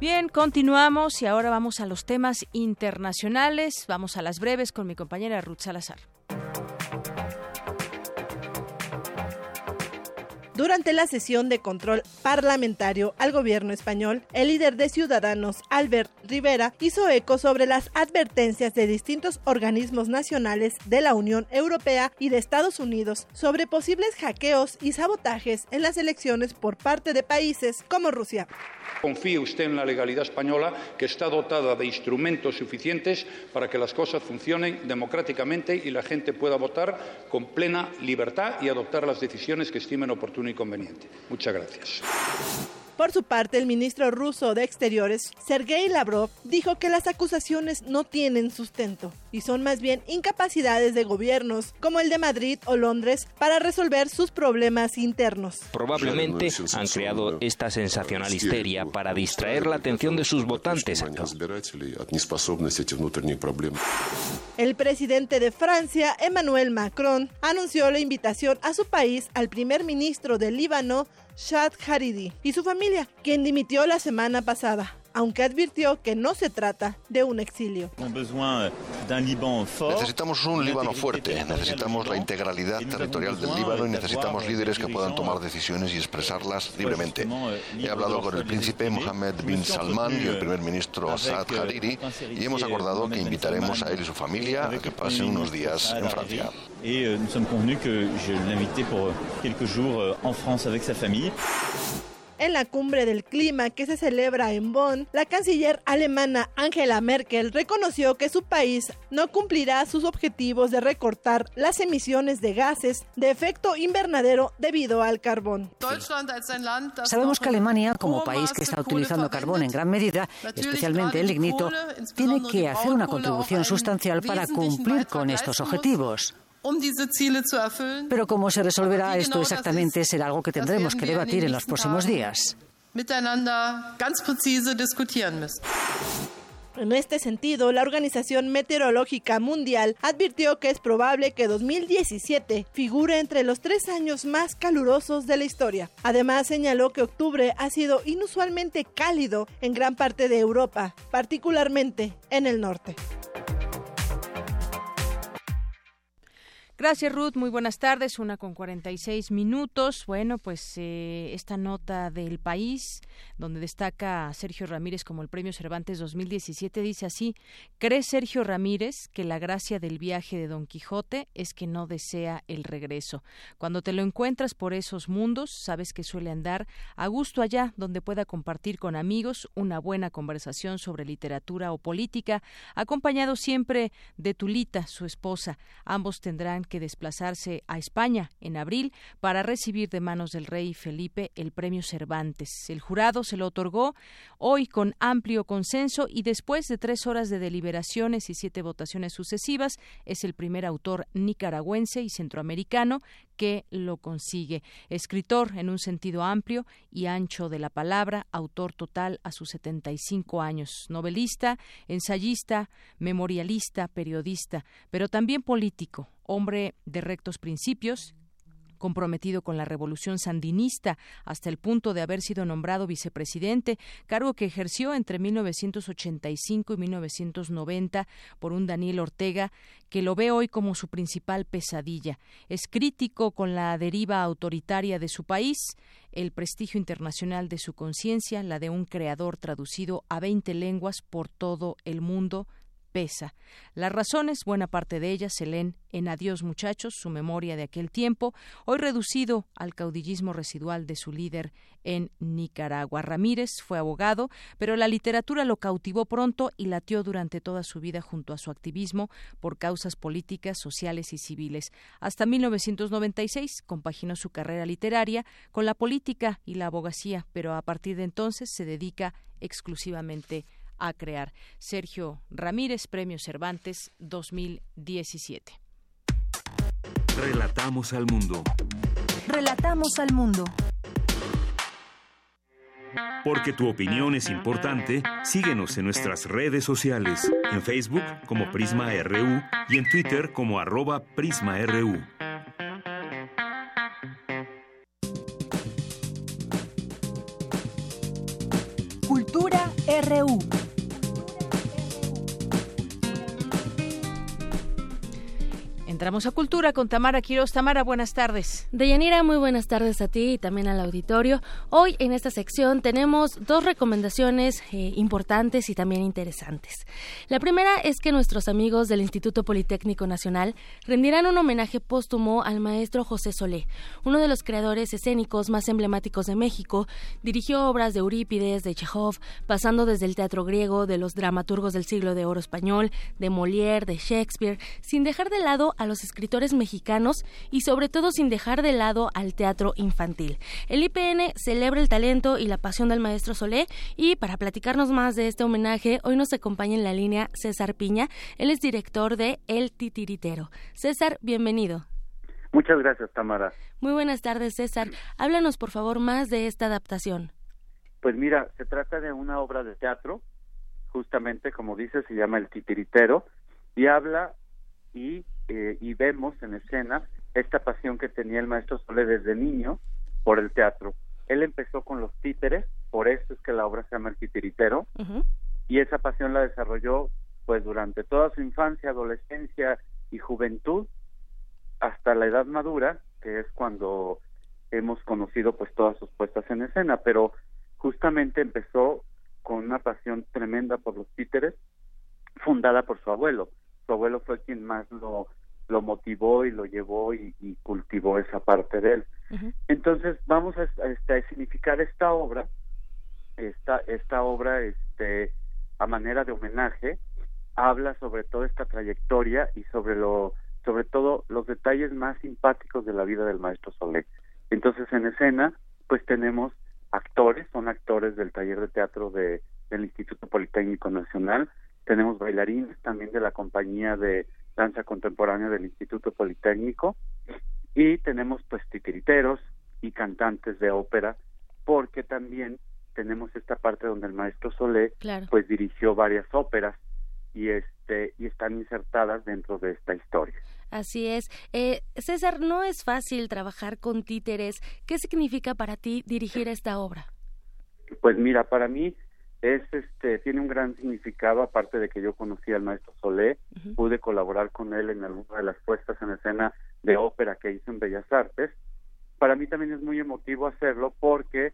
Bien, continuamos y ahora vamos a los temas internacionales. Vamos a las breves con mi compañera Ruth Salazar. Durante la sesión de control parlamentario al gobierno español, el líder de Ciudadanos, Albert Rivera, hizo eco sobre las advertencias de distintos organismos nacionales de la Unión Europea y de Estados Unidos sobre posibles hackeos y sabotajes en las elecciones por parte de países como Rusia. Confíe usted en la legalidad española, que está dotada de instrumentos suficientes para que las cosas funcionen democráticamente y la gente pueda votar con plena libertad y adoptar las decisiones que estimen oportunas y conveniente. Muchas gracias. Por su parte, el ministro ruso de Exteriores, Sergei Lavrov, dijo que las acusaciones no tienen sustento y son más bien incapacidades de gobiernos como el de Madrid o Londres para resolver sus problemas internos. Probablemente han creado esta sensacional histeria para distraer la atención de sus votantes. El presidente de Francia, Emmanuel Macron, anunció la invitación a su país al primer ministro del Líbano, Shad Haridi y su familia, quien dimitió la semana pasada aunque advirtió que no se trata de un exilio. Necesitamos un Líbano fuerte, necesitamos la integralidad territorial del Líbano y necesitamos líderes que puedan tomar decisiones y expresarlas libremente. He hablado con el príncipe Mohammed bin Salman y el primer ministro Saad Hariri y hemos acordado que invitaremos a él y su familia a que pasen unos días en Francia. Et nous sommes convenus que je l'invitais pour quelques jours en France avec sa famille. En la cumbre del clima que se celebra en Bonn, la canciller alemana Angela Merkel reconoció que su país no cumplirá sus objetivos de recortar las emisiones de gases de efecto invernadero debido al carbón. Sabemos que Alemania, como país que está utilizando carbón en gran medida, especialmente el lignito, tiene que hacer una contribución sustancial para cumplir con estos objetivos. Um Pero cómo se resolverá esto exactamente será algo que tendremos que debatir en los próximos días. En este sentido, la Organización Meteorológica Mundial advirtió que es probable que 2017 figure entre los tres años más calurosos de la historia. Además, señaló que octubre ha sido inusualmente cálido en gran parte de Europa, particularmente en el norte. Gracias, Ruth. Muy buenas tardes. Una con 46 minutos. Bueno, pues eh, esta nota del país, donde destaca Sergio Ramírez como el Premio Cervantes 2017, dice así: ¿Cree Sergio Ramírez que la gracia del viaje de Don Quijote es que no desea el regreso? Cuando te lo encuentras por esos mundos, sabes que suele andar a gusto allá, donde pueda compartir con amigos una buena conversación sobre literatura o política, acompañado siempre de Tulita, su esposa. Ambos tendrán que desplazarse a España en abril para recibir de manos del rey Felipe el premio Cervantes. El jurado se lo otorgó hoy con amplio consenso y después de tres horas de deliberaciones y siete votaciones sucesivas, es el primer autor nicaragüense y centroamericano que lo consigue. Escritor en un sentido amplio y ancho de la palabra, autor total a sus 75 años, novelista, ensayista, memorialista, periodista, pero también político, hombre de rectos principios comprometido con la revolución sandinista hasta el punto de haber sido nombrado vicepresidente, cargo que ejerció entre 1985 y 1990 por un Daniel Ortega que lo ve hoy como su principal pesadilla. Es crítico con la deriva autoritaria de su país, el prestigio internacional de su conciencia, la de un creador traducido a 20 lenguas por todo el mundo, pesa. Las razones, buena parte de ellas, se leen en Adiós muchachos, su memoria de aquel tiempo, hoy reducido al caudillismo residual de su líder en Nicaragua. Ramírez fue abogado, pero la literatura lo cautivó pronto y latió durante toda su vida junto a su activismo por causas políticas, sociales y civiles. Hasta 1996 compaginó su carrera literaria con la política y la abogacía, pero a partir de entonces se dedica exclusivamente a a crear. Sergio Ramírez, Premio Cervantes 2017. Relatamos al mundo. Relatamos al mundo. Porque tu opinión es importante, síguenos en nuestras redes sociales, en Facebook como Prisma RU y en Twitter como arroba PrismaRU. Entramos a Cultura con Tamara Quiroz. Tamara, buenas tardes. Deyanira, muy buenas tardes a ti y también al auditorio. Hoy en esta sección tenemos dos recomendaciones eh, importantes y también interesantes. La primera es que nuestros amigos del Instituto Politécnico Nacional rendirán un homenaje póstumo al maestro José Solé, uno de los creadores escénicos más emblemáticos de México. Dirigió obras de Eurípides, de Chekhov, pasando desde el teatro griego, de los dramaturgos del siglo de oro español, de Molière, de Shakespeare, sin dejar de lado a los escritores mexicanos y sobre todo sin dejar de lado al teatro infantil. El IPN celebra el talento y la pasión del maestro Solé y para platicarnos más de este homenaje, hoy nos acompaña en la línea César Piña. Él es director de El Titiritero. César, bienvenido. Muchas gracias, Tamara. Muy buenas tardes, César. Háblanos, por favor, más de esta adaptación. Pues mira, se trata de una obra de teatro, justamente como dice, se llama El Titiritero, y habla y eh, y vemos en escena esta pasión que tenía el maestro Sole desde niño por el teatro. Él empezó con los títeres, por eso es que la obra se llama El Titiritero, y esa pasión la desarrolló pues durante toda su infancia, adolescencia y juventud hasta la edad madura, que es cuando hemos conocido pues todas sus puestas en escena, pero justamente empezó con una pasión tremenda por los títeres, fundada por su abuelo. Su abuelo fue quien más lo lo motivó y lo llevó y, cultivó esa parte de él. Entonces vamos a, este, significar esta obra, esta, esta obra este, a manera de homenaje, habla sobre toda esta trayectoria y sobre lo sobre todo los detalles más simpáticos de la vida del maestro Solé. Entonces en escena pues tenemos actores, son actores del taller de teatro de, del Instituto Politécnico Nacional, tenemos bailarines también de la compañía de danza contemporánea del Instituto Politécnico y tenemos pues titiriteros y cantantes de ópera porque también tenemos esta parte donde el maestro Solé pues dirigió varias óperas y este y están insertadas dentro de esta historia. Así es. Eh, César, no es fácil trabajar con títeres. ¿Qué significa para ti dirigir esta obra? Pues mira, para mí es este tiene un gran significado aparte de que yo conocí al maestro Solé pude colaborar con él en alguna de las puestas en escena de ópera que hizo en Bellas Artes. Para mí también es muy emotivo hacerlo porque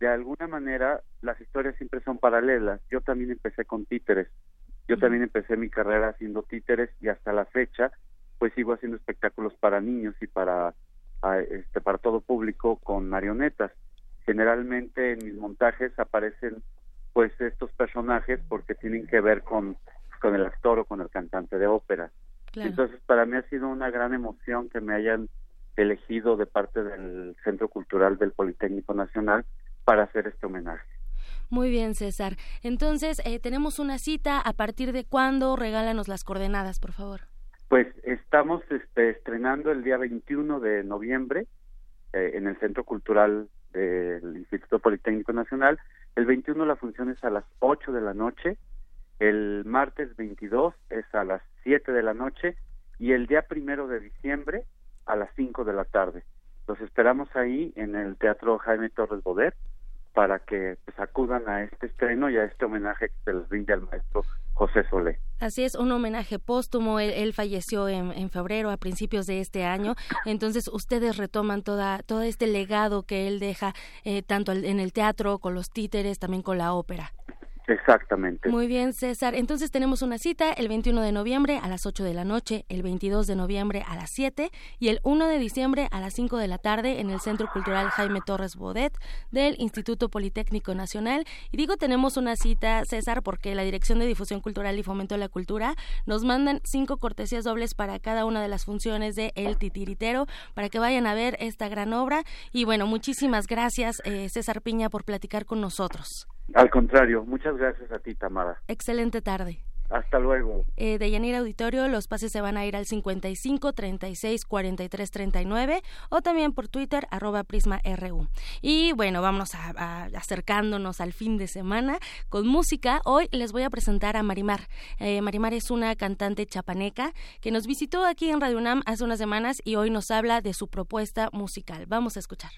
de alguna manera las historias siempre son paralelas. Yo también empecé con títeres. Yo también empecé mi carrera haciendo títeres y hasta la fecha pues sigo haciendo espectáculos para niños y para este para todo público con marionetas. Generalmente en mis montajes aparecen pues estos personajes porque tienen que ver con, con el actor o con el cantante de ópera. Entonces, para mí ha sido una gran emoción que me hayan elegido de parte del Centro Cultural del Politécnico Nacional para hacer este homenaje. Muy bien, César. Entonces, eh, tenemos una cita. ¿A partir de cuándo? Regálanos las coordenadas, por favor. Pues estamos este, estrenando el día 21 de noviembre eh, en el Centro Cultural del Instituto Politécnico Nacional. El 21 la función es a las 8 de la noche, el martes 22 es a las 7 de la noche y el día primero de diciembre a las 5 de la tarde. Los esperamos ahí en el Teatro Jaime Torres Bodet para que pues, acudan a este estreno y a este homenaje que se les rinde al maestro José Solé. Así es, un homenaje póstumo. Él, falleció en, febrero, a principios de este año. Entonces, ustedes retoman toda, todo este legado que él deja, eh, tanto en el teatro, con los títeres, también con la ópera. Exactamente. Muy bien, César. Entonces tenemos una cita el 21 de noviembre a las 8 de la noche, el 22 de noviembre a las 7 y el 1 de diciembre a las 5 de la tarde en el Centro Cultural Jaime Torres Bodet del Instituto Politécnico Nacional. Y digo tenemos una cita, César, porque la Dirección de Difusión Cultural y Fomento de la Cultura nos mandan cinco cortesías dobles para cada una de las funciones de El Titiritero para que vayan a ver esta gran obra. Y bueno, muchísimas gracias, eh, César Piña, por platicar con nosotros. Al contrario, muchas gracias a ti, Tamara. Excelente tarde. Hasta luego. Eh, de Yanir Auditorio, los pases se van a ir al 55 36 43 39 o también por Twitter, arroba Prisma RU. Y bueno, vamos a, acercándonos al fin de semana con música. Hoy les voy a presentar a Marimar. Eh, Marimar es una cantante chapaneca que nos visitó aquí en Radio UNAM hace unas semanas y hoy nos habla de su propuesta musical. Vamos a escuchar.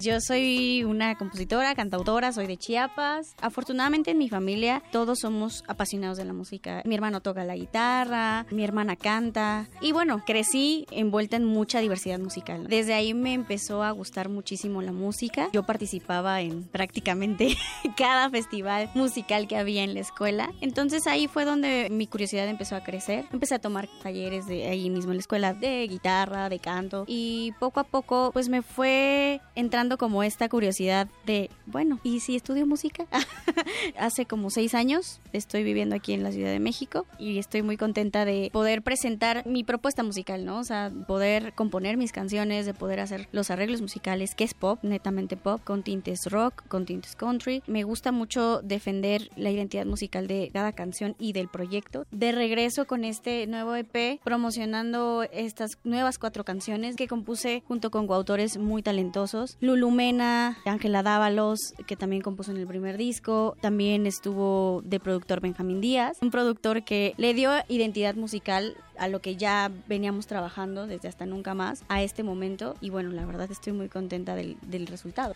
Yo soy una compositora, cantautora, soy de Chiapas. Afortunadamente en mi familia todos somos apasionados de la música. Mi hermano toca la guitarra, mi hermana canta y bueno, crecí envuelta en mucha diversidad musical. Desde ahí me empezó a gustar muchísimo la música. Yo participaba en prácticamente cada festival musical que había en la escuela. Entonces ahí fue donde mi curiosidad empezó a crecer. Empecé a tomar talleres de ahí mismo en la escuela de guitarra, de canto y poco a poco pues me fue entrando como esta curiosidad de, bueno, ¿y si estudio música? Hace como seis años estoy viviendo aquí en la Ciudad de México y estoy muy contenta de poder presentar mi propuesta musical, ¿no? O sea, poder componer mis canciones, de poder hacer los arreglos musicales, que es pop, netamente pop, con tintes rock, con tintes country. Me gusta mucho defender la identidad musical de cada canción y del proyecto. De regreso con este nuevo EP, promocionando estas nuevas cuatro canciones que compuse junto con coautores muy talentosos. Lumena, Ángela Dávalos, que también compuso en el primer disco, también estuvo de productor Benjamín Díaz, un productor que le dio identidad musical a lo que ya veníamos trabajando desde hasta nunca más a este momento. Y bueno, la verdad estoy muy contenta del, del resultado.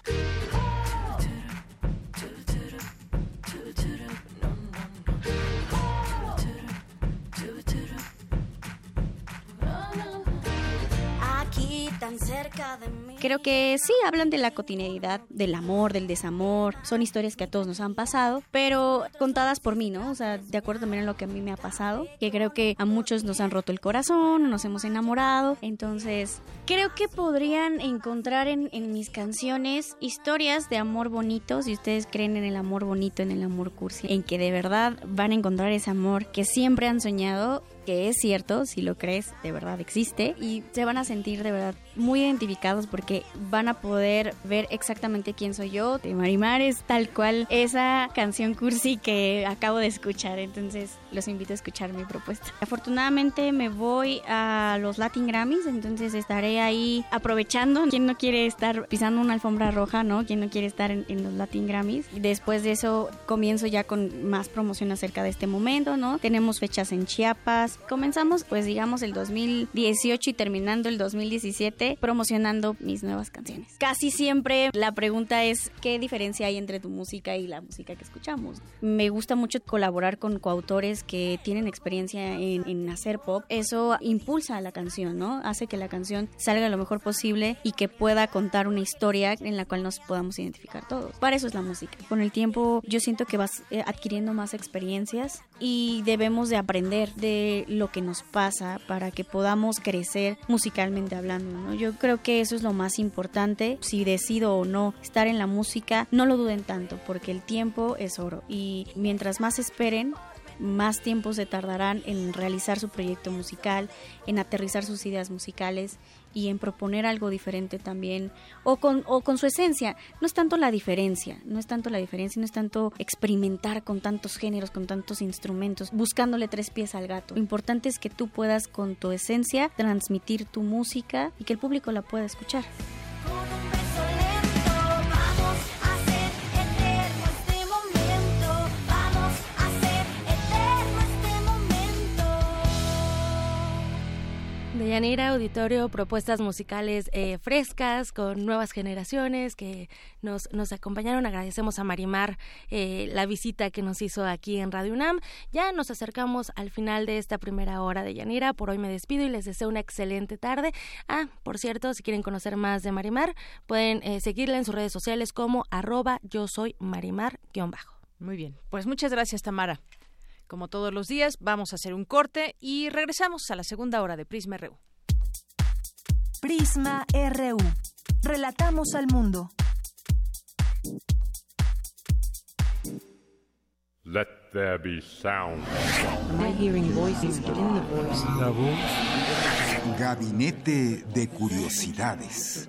Creo que sí, hablan de la cotidianidad, del amor, del desamor. Son historias que a todos nos han pasado, pero contadas por mí, ¿no? O sea, de acuerdo también a lo que a mí me ha pasado, que creo que a muchos nos han roto el corazón, nos hemos enamorado. Entonces, creo que podrían encontrar en, en mis canciones historias de amor bonito, si ustedes creen en el amor bonito, en el amor cursi, en que de verdad van a encontrar ese amor que siempre han soñado que es cierto, si lo crees, de verdad existe y se van a sentir de verdad muy identificados porque van a poder ver exactamente quién soy yo. De Marimar es tal cual esa canción cursi que acabo de escuchar, entonces los invito a escuchar mi propuesta. Afortunadamente me voy a los Latin Grammys, entonces estaré ahí aprovechando. ¿Quién no quiere estar pisando una alfombra roja, no? ¿Quién no quiere estar en, en los Latin Grammys? Después de eso comienzo ya con más promoción acerca de este momento, ¿no? Tenemos fechas en Chiapas, comenzamos pues digamos el 2018 y terminando el 2017 promocionando mis nuevas canciones. Casi siempre la pregunta es ¿qué diferencia hay entre tu música y la música que escuchamos? Me gusta mucho colaborar con coautores que tienen experiencia en, en hacer pop. Eso impulsa a la canción, ¿no? Hace que la canción salga lo mejor posible y que pueda contar una historia en la cual nos podamos identificar todos. Para eso es la música. Con el tiempo yo siento que vas eh, adquiriendo más experiencias y debemos de aprender de lo que nos pasa para que podamos crecer musicalmente hablando. Yo creo que eso es lo más importante. Si decido o no estar en la música, no lo duden tanto porque el tiempo es oro y mientras más esperen, más tiempo se tardarán en realizar su proyecto musical, en aterrizar sus ideas musicales y en proponer algo diferente también o con, o con su esencia. No es tanto la diferencia, no es tanto la diferencia, no es tanto experimentar con tantos géneros, con tantos instrumentos, buscándole tres pies al gato. Lo importante es que tú puedas con tu esencia transmitir tu música y que el público la pueda escuchar. Deyanira, auditorio, propuestas musicales eh, frescas con nuevas generaciones que nos, nos acompañaron. Agradecemos a Marimar eh, la visita que nos hizo aquí en Radio UNAM. Ya nos acercamos al final de esta primera hora de Yanira. Por hoy me despido y les deseo una excelente tarde. Ah, por cierto, si quieren conocer más de Marimar, pueden eh, seguirla en sus redes sociales como arroba yo soy Marimar-bajo. Muy bien, pues muchas gracias Tamara. Como todos los días, vamos a hacer un corte y regresamos a la segunda hora de Prisma RU. Prisma RU. Relatamos al mundo. Let there be sound. La voz. Gabinete de curiosidades.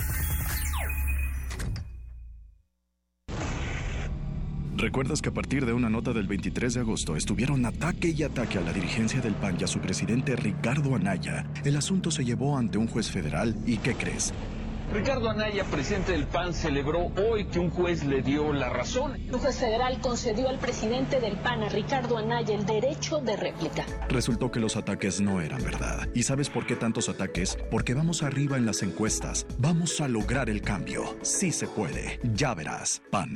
¿Recuerdas que a partir de una nota del 23 de agosto estuvieron ataque y ataque a la dirigencia del PAN y a su presidente Ricardo Anaya? El asunto se llevó ante un juez federal y ¿qué crees? Ricardo Anaya, presidente del PAN, celebró hoy que un juez le dio la razón. Un juez federal concedió al presidente del PAN, a Ricardo Anaya, el derecho de réplica. Resultó que los ataques no eran verdad. ¿Y sabes por qué tantos ataques? Porque vamos arriba en las encuestas. Vamos a lograr el cambio. Sí se puede. Ya verás. PAN.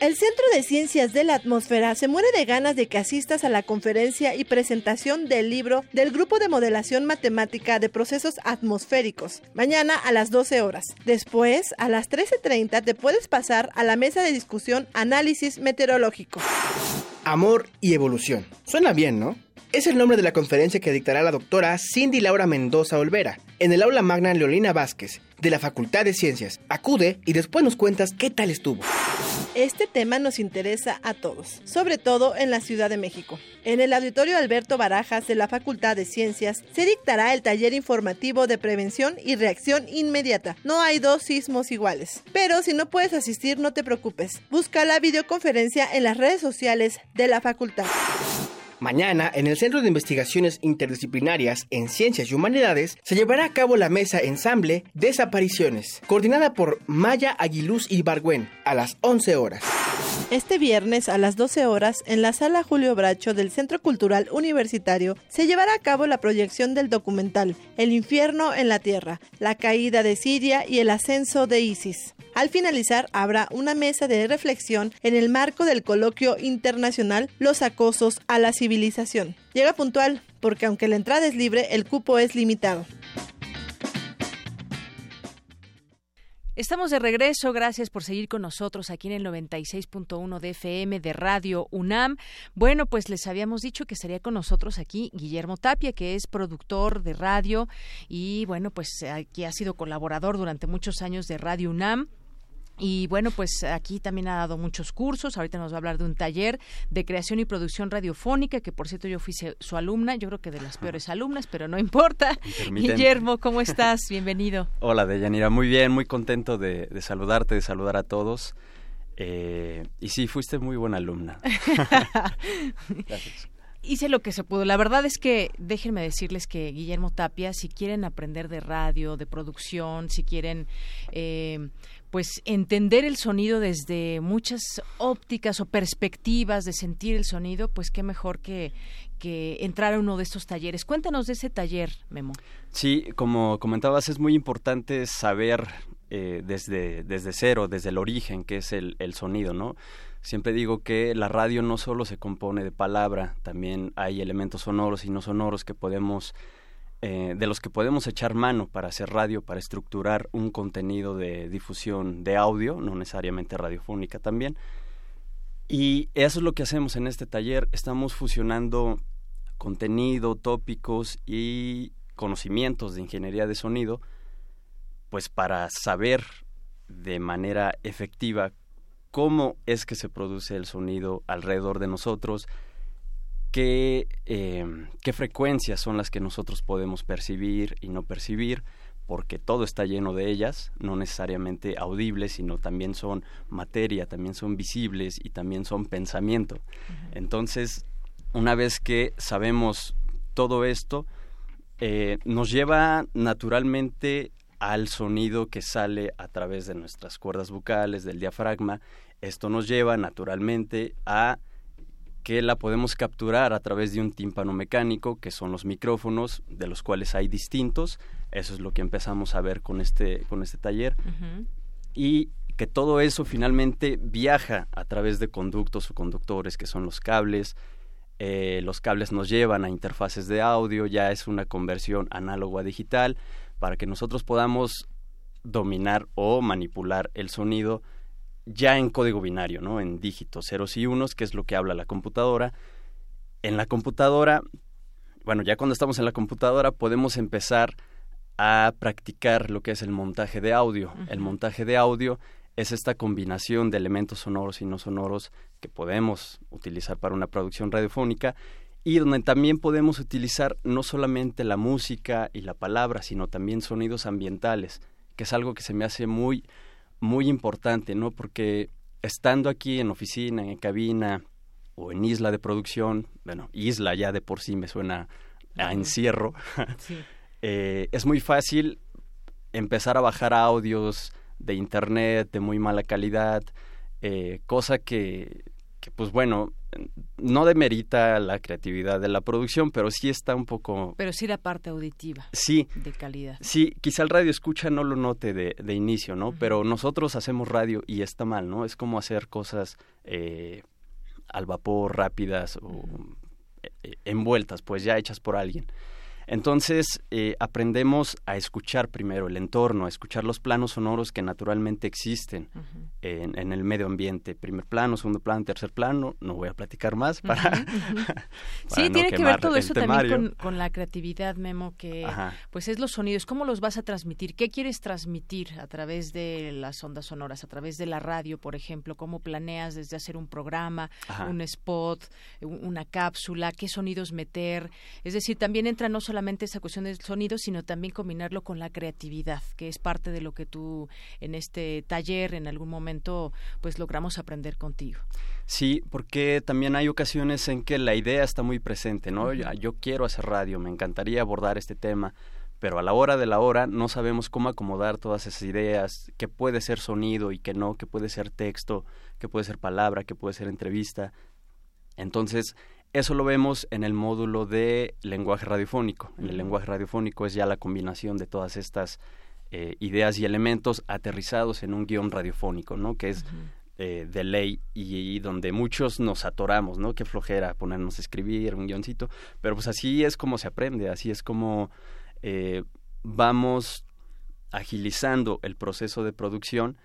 El Centro de Ciencias de la Atmósfera se muere de ganas de que asistas a la conferencia y presentación del libro del Grupo de Modelación Matemática de Procesos Atmosféricos, mañana a las 12 horas. Después, a las 13.30, te puedes pasar a la mesa de discusión Análisis Meteorológico. Amor y evolución. Suena bien, ¿no? Es el nombre de la conferencia que dictará la doctora Cindy Laura Mendoza Olvera en el aula magna Leolina Vázquez de la Facultad de Ciencias. Acude y después nos cuentas qué tal estuvo. Este tema nos interesa a todos, sobre todo en la Ciudad de México. En el auditorio Alberto Barajas de la Facultad de Ciencias se dictará el taller informativo de prevención y reacción inmediata. No hay dos sismos iguales. Pero si no puedes asistir, no te preocupes. Busca la videoconferencia en las redes sociales de la facultad. Mañana, en el Centro de Investigaciones Interdisciplinarias en Ciencias y Humanidades, se llevará a cabo la mesa ensamble Desapariciones, coordinada por Maya Aguiluz y Bargüen, a las 11 horas. Este viernes a las 12 horas, en la sala Julio Bracho del Centro Cultural Universitario, se llevará a cabo la proyección del documental El infierno en la tierra, la caída de Siria y el ascenso de ISIS. Al finalizar, habrá una mesa de reflexión en el marco del coloquio internacional Los acosos a la civilización. Llega puntual, porque aunque la entrada es libre, el cupo es limitado. Estamos de regreso, gracias por seguir con nosotros aquí en el 96.1 de FM de Radio UNAM. Bueno, pues les habíamos dicho que estaría con nosotros aquí Guillermo Tapia, que es productor de radio y bueno, pues aquí ha sido colaborador durante muchos años de Radio UNAM. Y bueno, pues aquí también ha dado muchos cursos. Ahorita nos va a hablar de un taller de creación y producción radiofónica, que por cierto yo fui su alumna, yo creo que de las peores alumnas, pero no importa. Guillermo, ¿cómo estás? Bienvenido. Hola, Deyanira. Muy bien, muy contento de, saludarte, de saludar a todos. Eh, y sí, fuiste muy buena alumna. Gracias hice lo que se pudo. La verdad es que déjenme decirles que Guillermo Tapia, si quieren aprender de radio, de producción, si quieren eh, pues entender el sonido desde muchas ópticas o perspectivas de sentir el sonido, pues qué mejor que, que entrar a uno de estos talleres. Cuéntanos de ese taller, Memo. Sí, como comentabas, es muy importante saber eh, desde, desde cero, desde el origen, que es el, el sonido, ¿no? Siempre digo que la radio no solo se compone de palabra, también hay elementos sonoros y no sonoros que podemos eh, de los que podemos echar mano para hacer radio, para estructurar un contenido de difusión de audio, no necesariamente radiofónica también. Y eso es lo que hacemos en este taller. Estamos fusionando contenido, tópicos y conocimientos de ingeniería de sonido, pues para saber de manera efectiva cómo es que se produce el sonido alrededor de nosotros, qué, eh, qué frecuencias son las que nosotros podemos percibir y no percibir, porque todo está lleno de ellas, no necesariamente audibles, sino también son materia, también son visibles y también son pensamiento. Entonces, una vez que sabemos todo esto, eh, nos lleva naturalmente al sonido que sale a través de nuestras cuerdas vocales, del diafragma. Esto nos lleva naturalmente a que la podemos capturar a través de un tímpano mecánico, que son los micrófonos, de los cuales hay distintos. Eso es lo que empezamos a ver con este, con este taller. Y que todo eso finalmente viaja a través de conductos o conductores, que son los cables. Eh, los cables nos llevan a interfaces de audio, ya es una conversión análogo a digital, para que nosotros podamos dominar o manipular el sonido ya en código binario, ¿no? En dígitos, ceros y unos, que es lo que habla la computadora. En la computadora, bueno, ya cuando estamos en la computadora podemos empezar a practicar lo que es el montaje de audio. El montaje de audio es esta combinación de elementos sonoros y no sonoros que podemos utilizar para una producción radiofónica y donde también podemos utilizar no solamente la música y la palabra, sino también sonidos ambientales, que es algo que se me hace muy muy importante, ¿no? Porque estando aquí en oficina, en cabina o en isla de producción, bueno, isla ya de por sí me suena a encierro, eh, es muy fácil empezar a bajar audios de internet de muy mala calidad, eh, cosa que, que, pues bueno, no demerita la creatividad de la producción, pero sí está un poco... Pero sí la parte auditiva. Sí. De calidad. Sí, quizá el radio escucha no lo note de, de inicio, ¿no? Pero nosotros hacemos radio y está mal, ¿no? Es como hacer cosas eh, al vapor, rápidas o eh, envueltas, pues ya hechas por alguien. Entonces, eh, aprendemos a escuchar primero el entorno, a escuchar los planos sonoros que naturalmente existen en, el medio ambiente. Primer plano, segundo plano, tercer plano. No voy a platicar más para. sí, tiene que ver todo eso también con, la creatividad, Memo, que pues es los sonidos. ¿Cómo los vas a transmitir? ¿Qué quieres transmitir a través de las ondas sonoras, a través de la radio, por ejemplo? ¿Cómo planeas desde hacer un programa, un spot, una cápsula? ¿Qué sonidos meter? Es decir, también entra no solamente esa cuestión del sonido, sino también combinarlo con la creatividad, que es parte de lo que tú en este taller en algún momento pues logramos aprender contigo. Sí, porque también hay ocasiones en que la idea está muy presente, ¿no? yo, quiero hacer radio, me encantaría abordar este tema, pero a la hora de la hora no sabemos cómo acomodar todas esas ideas, qué puede ser sonido y qué no, qué puede ser texto, qué puede ser palabra, qué puede ser entrevista. Entonces, eso lo vemos en el módulo de lenguaje radiofónico. En el lenguaje radiofónico es ya la combinación de todas estas eh, ideas y elementos aterrizados en un guion radiofónico, ¿no? Que es eh, de ley y, donde muchos nos atoramos, ¿no? Qué flojera ponernos a escribir un guioncito. Pero pues así es como se aprende, así es como eh, vamos agilizando el proceso de producción.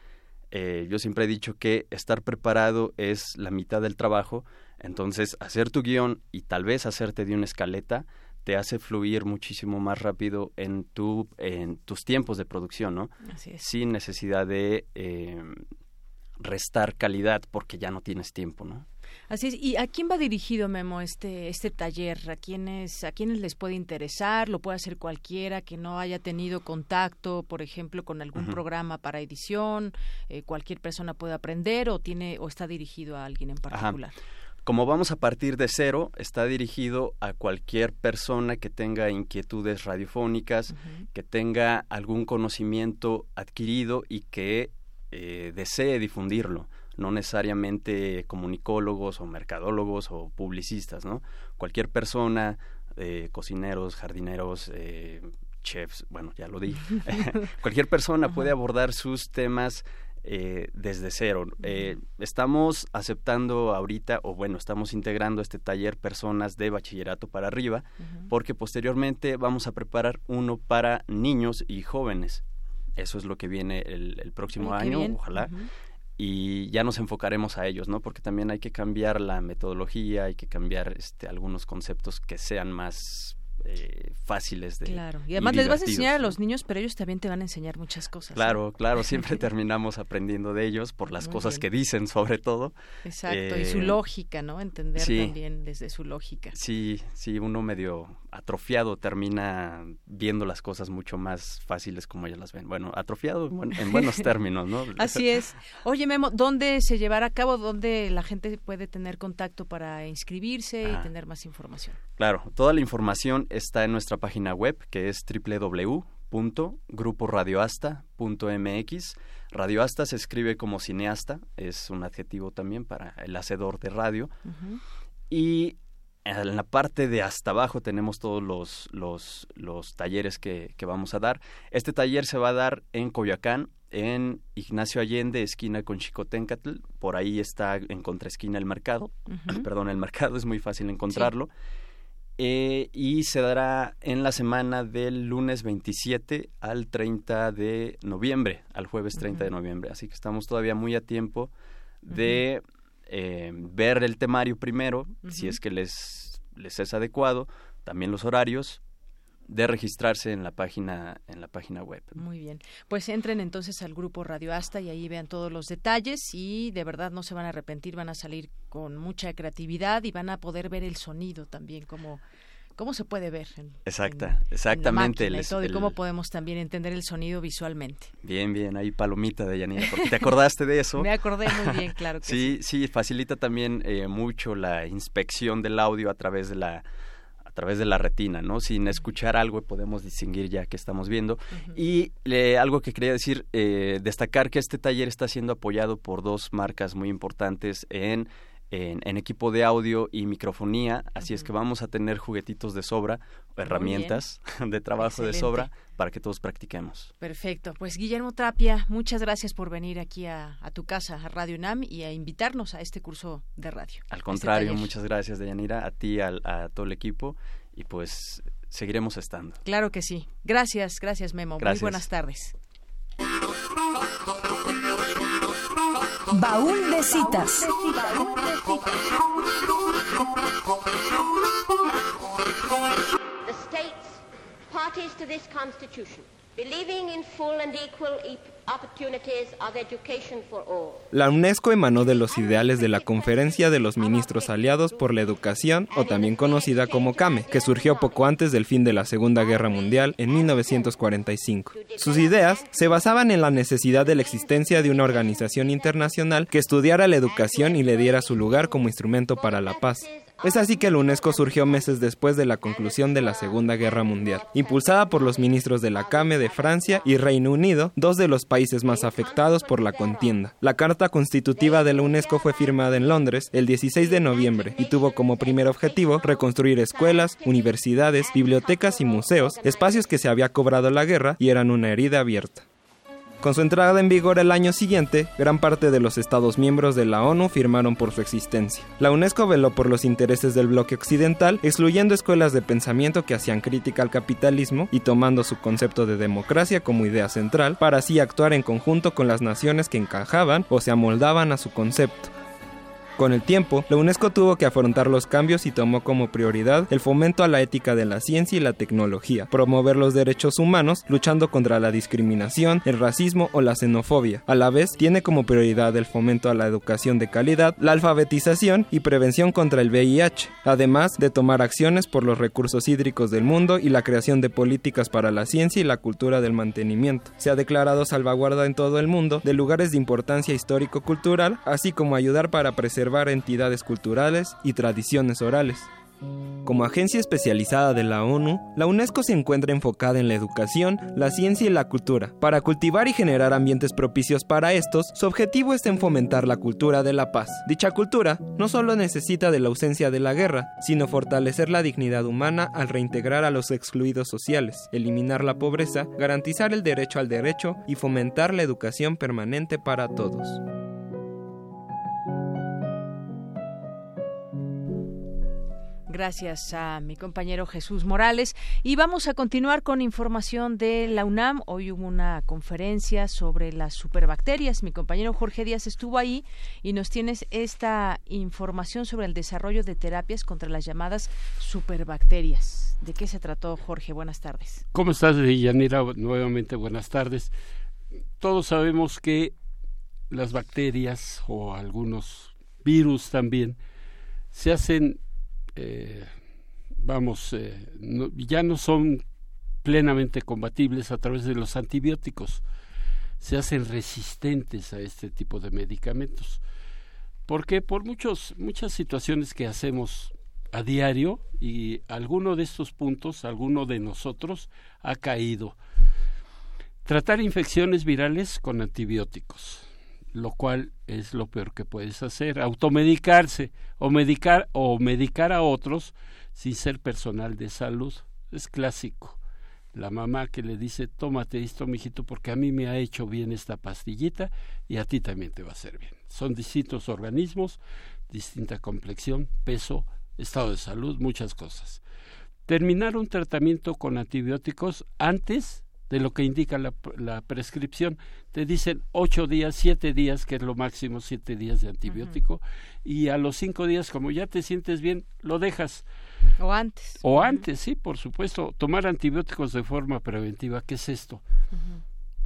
yo siempre he dicho que estar preparado es la mitad del trabajo, entonces, hacer tu guion y tal vez hacerte de una escaleta te hace fluir muchísimo más rápido en, tu, en tus tiempos de producción, ¿no? Así es. Sin necesidad de eh, restar calidad porque ya no tienes tiempo, ¿no? Así es. ¿Y a quién va dirigido, Memo, este, este taller? ¿A quiénes, ¿A quiénes les puede interesar? ¿Lo puede hacer cualquiera que no haya tenido contacto, por ejemplo, con algún programa para edición? Eh, ¿Cualquier persona puede aprender o, tiene, o está dirigido a alguien en particular? Como vamos a partir de cero, está dirigido a cualquier persona que tenga inquietudes radiofónicas, que tenga algún conocimiento adquirido y que eh, desee difundirlo, no necesariamente comunicólogos o mercadólogos o publicistas, ¿no? Cualquier persona, eh, cocineros, jardineros, eh, chefs, bueno, ya lo di, cualquier persona puede abordar sus temas eh, desde cero. Eh, estamos aceptando ahorita, o bueno, estamos integrando este taller personas de bachillerato para arriba, porque posteriormente vamos a preparar uno para niños y jóvenes. Eso es lo que viene el, próximo año, ojalá. Y ya nos enfocaremos a ellos, ¿no? Porque también hay que cambiar la metodología, hay que cambiar este, algunos conceptos que sean más eh, fáciles de claro. Y además les vas a enseñar a los niños pero ellos también te van a enseñar muchas cosas claro claro siempre terminamos aprendiendo de ellos por las cosas que dicen sobre todo. Exacto y su eh, lógica no entender también desde su lógica. Sí sí uno medio atrofiado termina viendo las cosas mucho más fáciles como ellos las ven. Bueno atrofiado en, buenos términos no así es. Oye Memo dónde se llevará a cabo dónde la gente puede tener contacto para inscribirse y tener más información claro toda la información está en nuestra página web que es www.gruporadioasta.mx. Radioasta se escribe como cineasta, es un adjetivo también para el hacedor de radio. Y en la parte de hasta abajo tenemos todos los, los, los talleres que, que, vamos a dar. Este taller se va a dar en Coyoacán, en Ignacio Allende, esquina con Chicotencatl. Por ahí está en contraesquina el mercado. Perdón, el mercado es muy fácil encontrarlo. Eh, y se dará en la semana del lunes 27 al 30 de noviembre, al jueves 30 de noviembre. Así que estamos todavía muy a tiempo de eh, ver el temario primero, si es que les, les es adecuado, también los horarios, de registrarse en la página en la página web. Muy bien. Pues entren entonces al grupo Radio Asta y ahí vean todos los detalles y de verdad no se van a arrepentir, van a salir con mucha creatividad y van a poder ver el sonido también como cómo se puede ver. Exacta, exactamente. y, todo, y cómo podemos también entender el sonido visualmente. Bien, bien, ahí palomita de Yanina, porque te acordaste de eso. Me acordé muy bien, claro que sí. Sí, sí, facilita también eh, mucho la inspección del audio a través de la a través de la retina, ¿no? Sin escuchar algo podemos distinguir ya que estamos viendo. Y algo que quería decir, eh, destacar que este taller está siendo apoyado por dos marcas muy importantes en en, equipo de audio y microfonía, así es que vamos a tener juguetitos de sobra, herramientas de trabajo de sobra para que todos practiquemos. Perfecto, pues Guillermo Tapia, muchas gracias por venir aquí a, tu casa, a Radio UNAM, y a invitarnos a este curso de radio. Al contrario, muchas gracias, Deyanira, a ti, a todo el equipo, y pues seguiremos estando. Claro que sí. Gracias, gracias Memo. Muy buenas tardes. Baúl de citas. The states parties to this constitution La UNESCO emanó de los ideales de la Conferencia de los Ministros Aliados por la Educación, o también conocida como CAME, que surgió poco antes del fin de la Segunda Guerra Mundial en 1945. Sus ideas se basaban en la necesidad de la existencia de una organización internacional que estudiara la educación y le diera su lugar como instrumento para la paz. Es así que la UNESCO surgió meses después de la conclusión de la Segunda Guerra Mundial. Impulsada por los ministros de la CAME de Francia y Reino Unido, dos de los países más afectados por la contienda. La Carta Constitutiva de la UNESCO fue firmada en Londres el 16 de noviembre y tuvo como primer objetivo reconstruir escuelas, universidades, bibliotecas y museos, espacios que se había cobrado la guerra y eran una herida abierta. Con su entrada en vigor el año siguiente, gran parte de los Estados miembros de la ONU firmaron por su existencia. La UNESCO veló por los intereses del bloque occidental, excluyendo escuelas de pensamiento que hacían crítica al capitalismo y tomando su concepto de democracia como idea central, para así actuar en conjunto con las naciones que encajaban o se amoldaban a su concepto. Con el tiempo, la UNESCO tuvo que afrontar los cambios y tomó como prioridad el fomento a la ética de la ciencia y la tecnología, promover los derechos humanos, luchando contra la discriminación, el racismo o la xenofobia. A la vez, tiene como prioridad el fomento a la educación de calidad, la alfabetización y prevención contra el VIH, además de tomar acciones por los recursos hídricos del mundo y la creación de políticas para la ciencia y la cultura del mantenimiento. Se ha declarado salvaguarda en todo el mundo de lugares de importancia histórico-cultural, así como ayudar para preservar entidades culturales y tradiciones orales. Como agencia especializada de la ONU, la UNESCO se encuentra enfocada en la educación, la ciencia y la cultura. Para cultivar y generar ambientes propicios para estos, su objetivo es en fomentar la cultura de la paz. Dicha cultura no solo necesita de la ausencia de la guerra, sino fortalecer la dignidad humana al reintegrar a los excluidos sociales, eliminar la pobreza, garantizar el derecho al derecho y fomentar la educación permanente para todos. Gracias a mi compañero Jesús Morales. Y vamos a continuar con información de la UNAM. Hoy hubo una conferencia sobre las superbacterias. Mi compañero Jorge Díaz estuvo ahí y nos tienes esta información sobre el desarrollo de terapias contra las llamadas superbacterias. ¿De qué se trató, Jorge? Buenas tardes. ¿Cómo estás, Yanira? Nuevamente, buenas tardes. Todos sabemos que las bacterias o algunos virus también se hacen eh, vamos, eh, ya no son plenamente combatibles a través de los antibióticos. Se hacen resistentes a este tipo de medicamentos. Porque por muchos, muchas situaciones que hacemos a diario y alguno de estos puntos, alguno de nosotros ha caído. Tratar infecciones virales con antibióticos lo cual es lo peor que puedes hacer, automedicarse o medicar o medicar a otros sin ser personal de salud. Es clásico. La mamá que le dice, tómate esto, mijito, porque a mí me ha hecho bien esta pastillita y a ti también te va a hacer bien. Son distintos organismos, distinta complexión, peso, estado de salud, muchas cosas. Terminar un tratamiento con antibióticos antes de lo que indica la, la, prescripción. Te dicen ocho días, siete días, que es lo máximo, siete días de antibiótico, y a los cinco días, como ya te sientes bien, lo dejas. O antes. O antes, sí, por supuesto. Tomar antibióticos de forma preventiva, ¿qué es esto?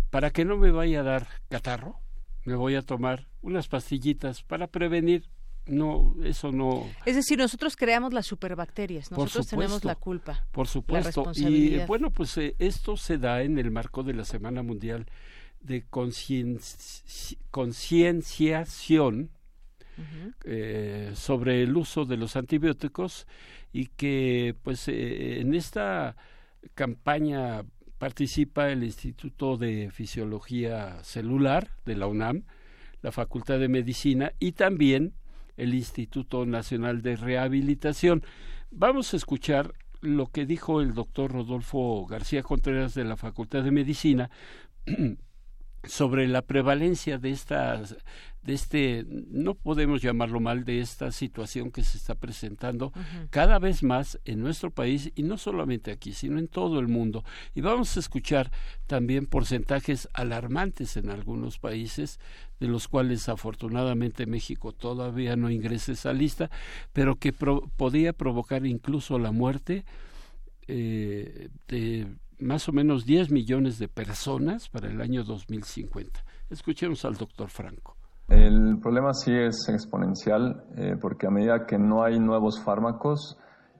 Para que no me vaya a dar catarro, me voy a tomar unas pastillitas para prevenir no, eso no. Es decir, nosotros creamos las superbacterias, nosotros tenemos la culpa. Por supuesto. y bueno, pues eh, esto se da en el marco de la Semana Mundial de Concienciación eh, sobre el uso de los antibióticos y que, pues, eh, en esta campaña participa el Instituto de Fisiología Celular de la UNAM, la Facultad de Medicina y también el Instituto Nacional de Rehabilitación. Vamos a escuchar lo que dijo el doctor Rodolfo García Contreras de la Facultad de Medicina sobre la prevalencia de estas de este no podemos llamarlo mal de esta situación que se está presentando cada vez más en nuestro país y no solamente aquí sino en todo el mundo. Y vamos a escuchar también porcentajes alarmantes en algunos países de los cuales afortunadamente México todavía no ingresa a esa lista pero que podía provocar incluso la muerte eh, de más o menos 10 millones de personas para el año 2050. Escuchemos al doctor Franco. El problema sí es exponencial eh, porque a medida que no hay nuevos fármacos,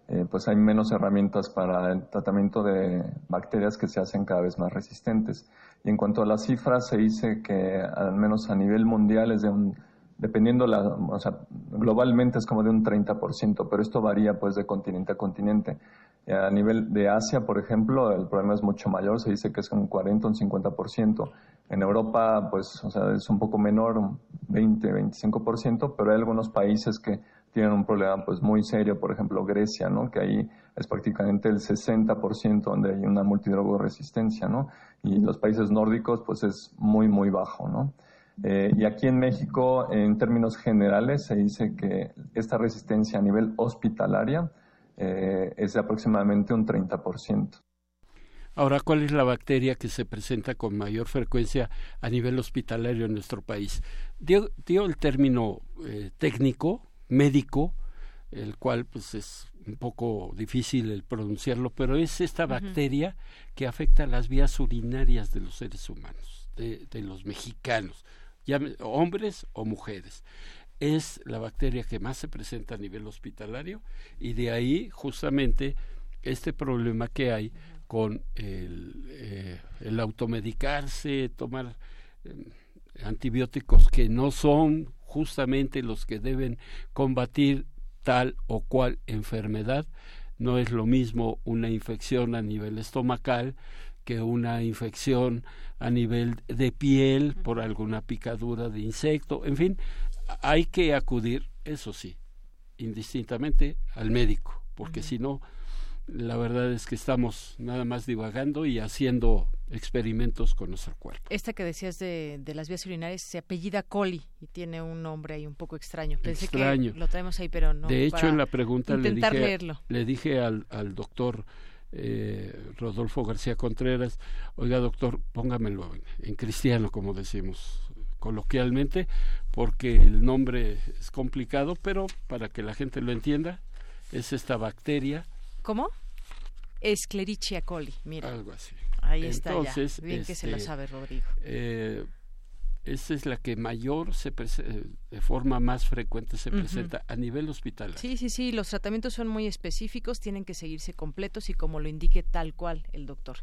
eh, pues hay menos herramientas para el tratamiento de bacterias que se hacen cada vez más resistentes. Y en cuanto a las cifras, se dice que al menos a nivel mundial es de un, dependiendo la, o sea, globalmente es como de un 30%, pero esto varía pues de continente a continente. A nivel de Asia, por ejemplo, el problema es mucho mayor, se dice que es un 40 o un 50%. En Europa, pues, o sea, es un poco menor, un 20, 25%, pero hay algunos países que tienen un problema pues muy serio, por ejemplo Grecia, ¿no? que ahí es prácticamente el 60% donde hay una multidrogoresistencia, ¿no? y los países nórdicos pues es muy muy bajo. ¿no? Eh, y aquí en México, en términos generales, se dice que esta resistencia a nivel hospitalaria eh, es de aproximadamente un 30%. Ahora, ¿cuál es la bacteria que se presenta con mayor frecuencia a nivel hospitalario en nuestro país? Dio, el término eh, técnico, médico, el cual pues es un poco difícil el pronunciarlo, pero es esta bacteria que afecta las vías urinarias de los seres humanos, de, de los mexicanos, ya, hombres o mujeres es la bacteria que más se presenta a nivel hospitalario y de ahí justamente este problema que hay con el, eh, el automedicarse, tomar eh, antibióticos que no son justamente los que deben combatir tal o cual enfermedad. No es lo mismo una infección a nivel estomacal que una infección a nivel de piel por alguna picadura de insecto, en fin, hay que acudir, eso sí, indistintamente al médico, porque si no, la verdad es que estamos nada más divagando y haciendo experimentos con nuestro cuerpo. Esta que decías de, de las vías urinarias se apellida Coli y tiene un nombre ahí un poco extraño. Pensé extraño. que lo traemos ahí, pero no. De hecho, en la pregunta le dije, le dije al, al doctor eh, Rodolfo García Contreras, oiga doctor, póngamelo en cristiano, como decimos coloquialmente, porque el nombre es complicado, pero para que la gente lo entienda, es esta bacteria. ¿Cómo? Escherichia coli, mira. Algo así. Ahí está ya. Bien que se lo este, sabe Rodrigo. Eh, esa es la que mayor se eh, de forma más frecuente se presenta a nivel hospital. Sí, sí, sí, los tratamientos son muy específicos, tienen que seguirse completos y como lo indique tal cual el doctor.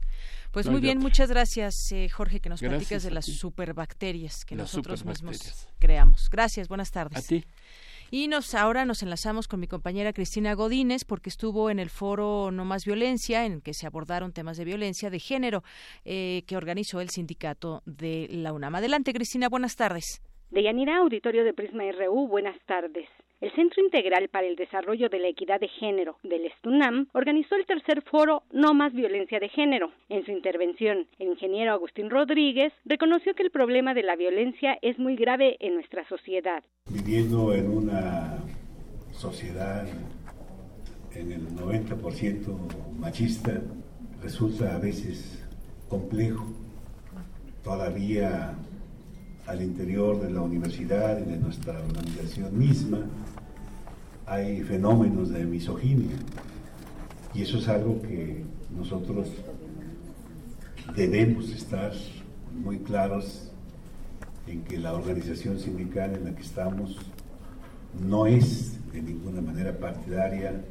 Pues muy bien, muchas gracias eh, Jorge que nos platicas de las superbacterias que nosotros mismos creamos. Gracias, buenas tardes. A ti. Y nos ahora nos enlazamos con mi compañera Cristina Godínez porque estuvo en el foro No Más Violencia, en que se abordaron temas de violencia de género eh, que organizó el sindicato de la UNAM. Adelante, Cristina, buenas tardes. Deyanira, auditorio de Prisma RU, buenas tardes. El Centro Integral para el Desarrollo de la Equidad de Género del Estunam organizó el tercer foro No más violencia de género. En su intervención, el ingeniero Agustín Rodríguez reconoció que el problema de la violencia es muy grave en nuestra sociedad. Viviendo en una sociedad en el 90% machista, resulta a veces complejo todavía al interior de la universidad y de nuestra organización misma hay fenómenos de misoginia. Y eso es algo que nosotros debemos estar muy claros en que la organización sindical en la que estamos no es de ninguna manera partidaria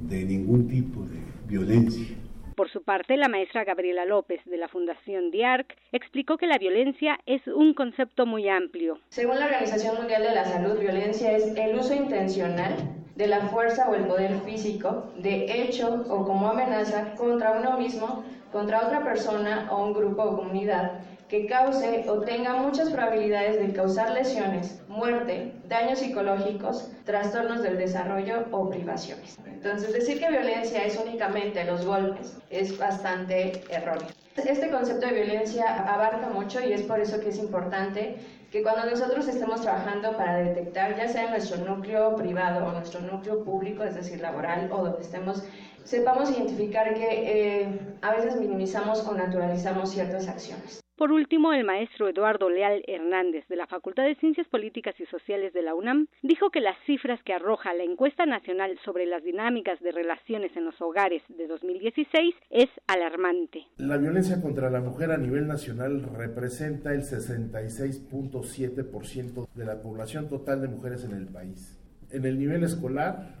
de ningún tipo de violencia por su parte, la maestra Gabriela López de la Fundación DIARC explicó que la violencia es un concepto muy amplio. Según la Organización Mundial de la Salud, violencia es el uso intencional de la fuerza o el poder físico, de hecho o como amenaza contra uno mismo, contra otra persona o un grupo o comunidad, que cause o tenga muchas probabilidades de causar lesiones, muerte, daños psicológicos, trastornos del desarrollo o privaciones. Entonces, decir que violencia es únicamente los golpes es bastante erróneo. Este concepto de violencia abarca mucho y es por eso que es importante que cuando nosotros estemos trabajando para detectar, ya sea en nuestro núcleo privado o nuestro núcleo público, es decir, laboral, o donde estemos, sepamos identificar que eh, a veces minimizamos o naturalizamos ciertas acciones. Por último, el maestro Eduardo Leal Hernández de la Facultad de Ciencias Políticas y Sociales de la UNAM dijo que las cifras que arroja la encuesta nacional sobre las dinámicas de relaciones en los hogares de 2016 es alarmante. La violencia contra la mujer a nivel nacional representa el 66.7% de la población total de mujeres en el país. En el nivel escolar,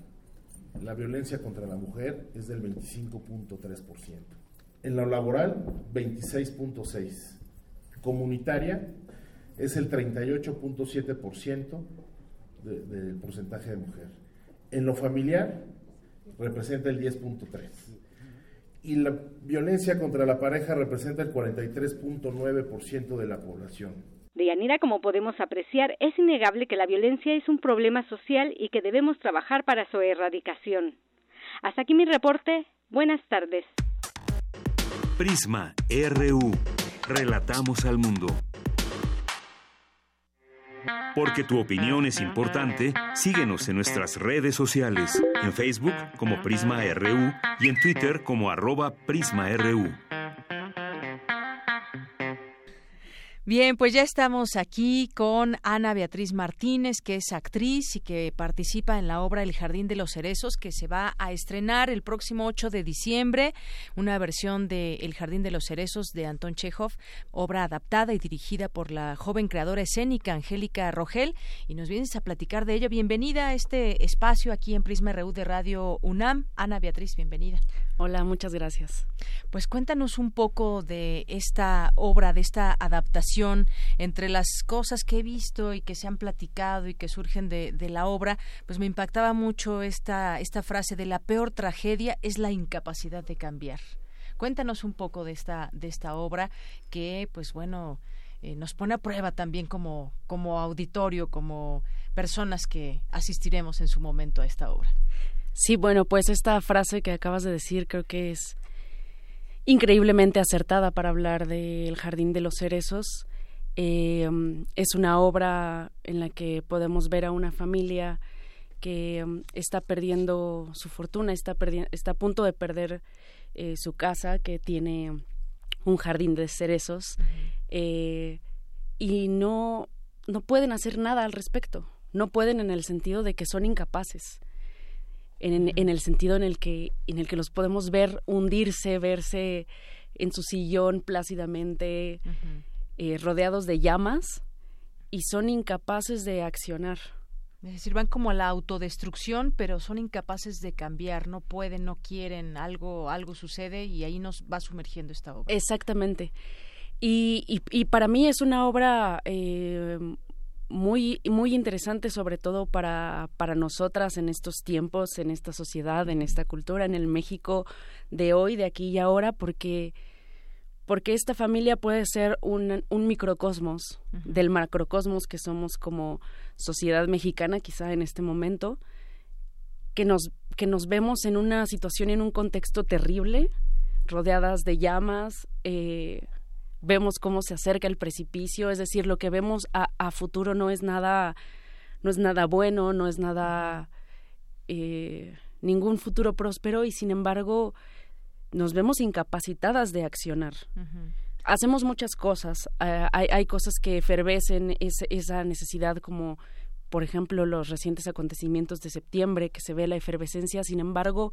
la violencia contra la mujer es del 25.3%. En lo laboral, 26.6% comunitaria es el 38.7% del porcentaje de mujer. En lo familiar representa el 10.3%. Y la violencia contra la pareja representa el 43.9% de la población. De Yanira, como podemos apreciar, es innegable que la violencia es un problema social y que debemos trabajar para su erradicación. Hasta aquí mi reporte. Buenas tardes. Prisma RU. Relatamos al mundo. Porque tu opinión es importante, síguenos en nuestras redes sociales, en Facebook como Prisma RU y en Twitter como arroba PrismaRU. Bien, pues ya estamos aquí con Ana Beatriz Martínez, que es actriz y que participa en la obra El Jardín de los Cerezos, que se va a estrenar el próximo 8 de diciembre, una versión de El Jardín de los Cerezos de Anton Chekhov, obra adaptada y dirigida por la joven creadora escénica Angélica Rogel. Y nos vienes a platicar de ello. Bienvenida a este espacio aquí en Prisma RU de Radio UNAM. Ana Beatriz, bienvenida. Hola, muchas gracias. Pues cuéntanos un poco de esta obra, de esta adaptación, entre las cosas que he visto y que se han platicado y que surgen de, la obra, pues me impactaba mucho esta, esta frase de la peor tragedia es la incapacidad de cambiar. Cuéntanos un poco de esta, de esta obra que, pues bueno, eh, nos pone a prueba también como, como auditorio, como personas que asistiremos en su momento a esta obra. Sí, bueno, pues esta frase que acabas de decir creo que es increíblemente acertada para hablar del Jardín de los Cerezos. Eh, es una obra en la que podemos ver a una familia que um, está perdiendo su fortuna, está, está a punto de perder eh, su casa, que tiene un jardín de cerezos, eh, y no, no pueden hacer nada al respecto. No pueden en el sentido de que son incapaces. En, el sentido en el que en el que los podemos ver hundirse, verse en su sillón plácidamente, eh, rodeados de llamas y son incapaces de accionar. Es decir, van como a la autodestrucción, pero son incapaces de cambiar, no pueden, no quieren, algo, algo sucede y ahí nos va sumergiendo esta obra. Exactamente. Y, y, para mí es una obra eh, muy, muy interesante, sobre todo para, para nosotras en estos tiempos, en esta sociedad, en esta cultura, en el México de hoy, de aquí y ahora, porque, porque esta familia puede ser un, un microcosmos del macrocosmos que somos como sociedad mexicana, quizá en este momento, que nos, que nos vemos en una situación, en un contexto terrible, rodeadas de llamas, eh, vemos cómo se acerca el precipicio, es decir, lo que vemos a, futuro no es nada, no es nada bueno, no es nada eh, ningún futuro próspero y sin embargo nos vemos incapacitadas de accionar. Hacemos muchas cosas, eh, hay, hay, cosas que efervecen esa necesidad como por ejemplo los recientes acontecimientos de septiembre que se ve la efervescencia, sin embargo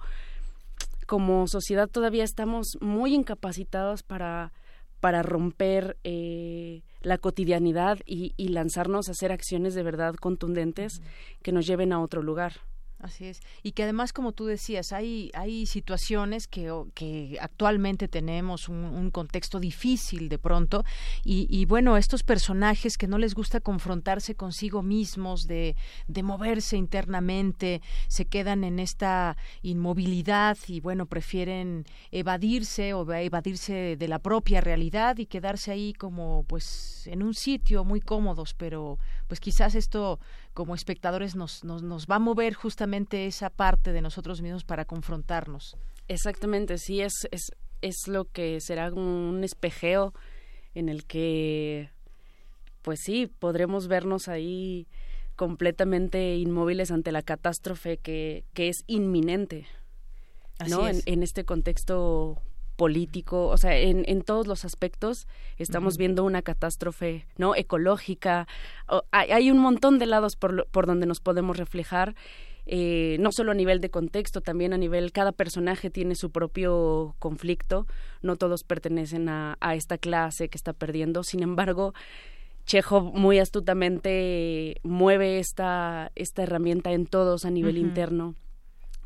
como sociedad todavía estamos muy incapacitados para para romper eh, la cotidianidad y, lanzarnos a hacer acciones de verdad contundentes que nos lleven a otro lugar. Así es. Y que además, como tú decías, hay, hay situaciones que, que actualmente tenemos un, contexto difícil de pronto y, bueno, estos personajes que no les gusta confrontarse consigo mismos, de, de moverse internamente, se quedan en esta inmovilidad y bueno, prefieren evadirse o evadirse de la propia realidad y quedarse ahí como pues en un sitio muy cómodos, pero pues quizás esto como espectadores nos, nos, nos va a mover justamente esa parte de nosotros mismos para confrontarnos. Exactamente, sí, es, es, es lo que será un espejeo en el que, pues sí, podremos vernos ahí completamente inmóviles ante la catástrofe que, que es inminente. ¿no? En, en, este contexto político, o sea, en, en todos los aspectos estamos viendo una catástrofe, ¿no? Ecológica. hay, un montón de lados por, por donde nos podemos reflejar. Eh, no solo a nivel de contexto, también a nivel, cada personaje tiene su propio conflicto, no todos pertenecen a, a esta clase que está perdiendo, sin embargo, Chekhov muy astutamente mueve esta, esta herramienta en todos a nivel interno